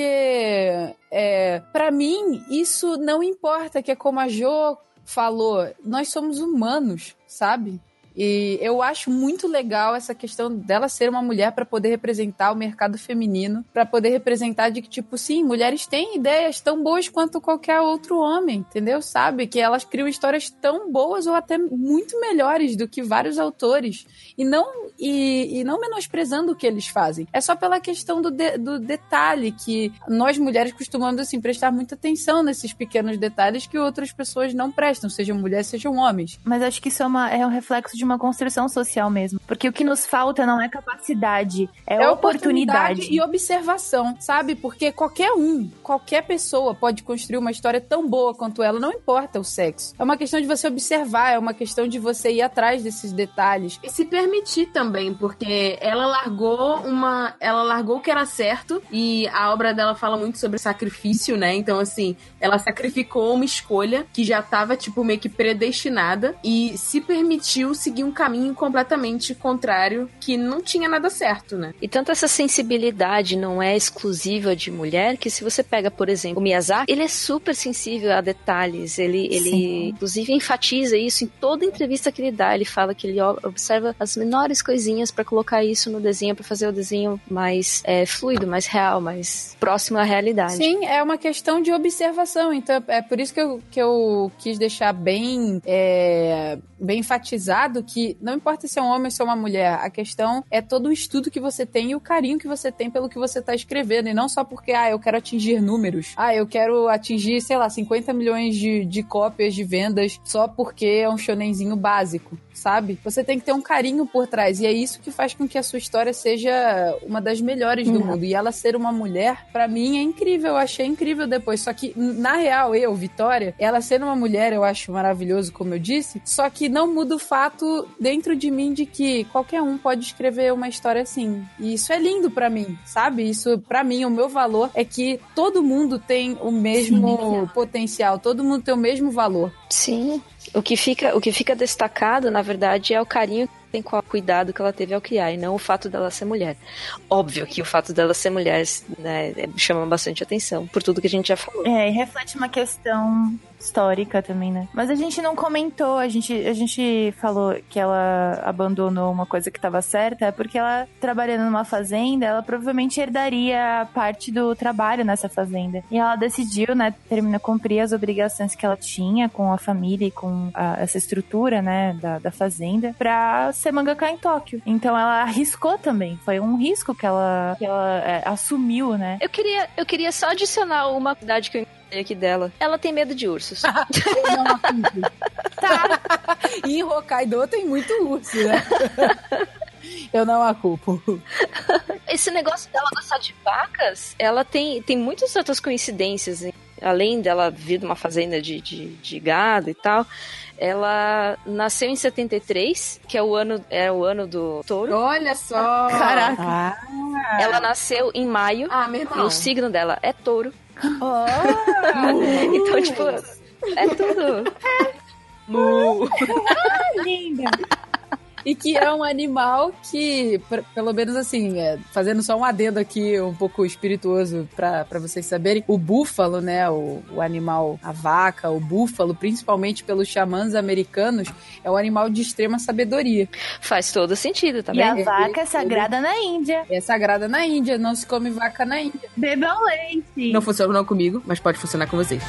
B: é, para mim isso não importa, que é como a Jo falou, nós somos humanos, sabe? E eu acho muito legal essa questão dela ser uma mulher para poder representar o mercado feminino, para poder representar de que tipo, sim, mulheres têm ideias tão boas quanto qualquer outro homem, entendeu? Sabe que elas criam histórias tão boas ou até muito melhores do que vários autores e não e, e não menosprezando o que eles fazem. É só pela questão do, de- do detalhe que nós mulheres costumamos assim prestar muita atenção nesses pequenos detalhes que outras pessoas não prestam, sejam mulheres, sejam homens.
E: Mas acho que isso é, uma- é um reflexo de uma construção social mesmo. Porque o que nos falta não é capacidade, é, oportunidade.
B: e observação, sabe? Porque qualquer um, qualquer pessoa pode construir uma história tão boa quanto ela, não importa o sexo. É uma questão de você observar, é uma questão de você ir atrás desses detalhes.
C: E se permitir também, porque ela largou uma. Ela largou o que era certo e a obra dela fala muito sobre sacrifício, né? Então, assim, ela sacrificou uma escolha que já tava, tipo, meio que predestinada e se permitiu seguir um caminho completamente contrário que não tinha nada certo, né?
D: E tanto essa sensibilidade não é exclusiva de mulher, que se você pega, por exemplo, o Miyazaki, ele é super sensível a detalhes. Ele, ele inclusive, enfatiza isso em toda entrevista que ele dá. Ele fala que ele observa as menores coisinhas pra colocar isso no desenho, pra fazer o desenho mais é, fluido, mais real, mais próximo à realidade.
B: Sim, é uma questão de observação. Então é por isso que eu, que eu quis deixar bem, é, bem enfatizado que não importa se é um homem ou se é uma mulher, a questão é todo o estudo que você tem e o carinho que você tem pelo que você tá escrevendo. E não só porque, ah, eu quero atingir números. Ah, eu quero atingir, sei lá, 50 milhões de, de cópias de vendas só porque é um shonenzinho básico sabe? Você tem que ter um carinho por trás. E é isso que faz com que a sua história seja uma das melhores do uhum. mundo. E ela ser uma mulher, para mim, é incrível. Eu achei incrível depois. Só que, na real, eu, Vitória, ela ser uma mulher, eu acho maravilhoso, como eu disse. Só que não muda o fato dentro de mim de que qualquer um pode escrever uma história assim. E isso é lindo para mim, sabe? Isso, para mim, o meu valor é que todo mundo tem o mesmo Sim. potencial, todo mundo tem o mesmo valor.
D: Sim. O que fica, o que fica destacado, na verdade, é o carinho que tem com o cuidado que ela teve ao criar, e não o fato dela ser mulher. Óbvio que o fato dela ser mulher né, chama bastante atenção, por tudo que a gente já falou.
E: É, e reflete uma questão histórica também, né? Mas a gente não comentou, a gente, a gente falou que ela abandonou uma coisa que estava certa, é porque ela, trabalhando numa fazenda, ela provavelmente herdaria parte do trabalho nessa fazenda. E ela decidiu, né, terminar, cumprir as obrigações que ela tinha com a família e com a, essa estrutura, né, da, da fazenda, pra ser mangaka em Tóquio. Então ela arriscou também, foi um risco que ela, que ela é, assumiu, né?
D: Eu queria, eu queria só adicionar uma idade que eu aqui dela. Ela tem medo de ursos.
B: tá. E em Hokkaido tem muito urso, né? Eu não a culpo.
D: Esse negócio dela gostar de vacas, ela tem, tem muitas outras coincidências. Além dela vir de uma fazenda de, de, de gado e tal, ela nasceu em 73, que é o ano, é o ano do touro.
C: Olha só!
E: Caraca!
B: Ah.
D: Ela nasceu em maio.
C: Ah, meu irmão.
D: E o signo dela é touro. Oh. então, tipo, é tudo.
B: Mu. Ah, linda e que é um animal que, pelo menos assim, é, fazendo só um adendo aqui um pouco espirituoso para vocês saberem, o búfalo, né, o, o, animal, a vaca, o búfalo, principalmente pelos xamãs americanos, é um animal de extrema sabedoria.
D: Faz todo sentido, tá
E: E a vaca é sagrada na Índia.
B: É sagrada na Índia, não se come vaca na Índia.
E: Bebam leite.
C: Não funciona não comigo, mas pode funcionar com vocês.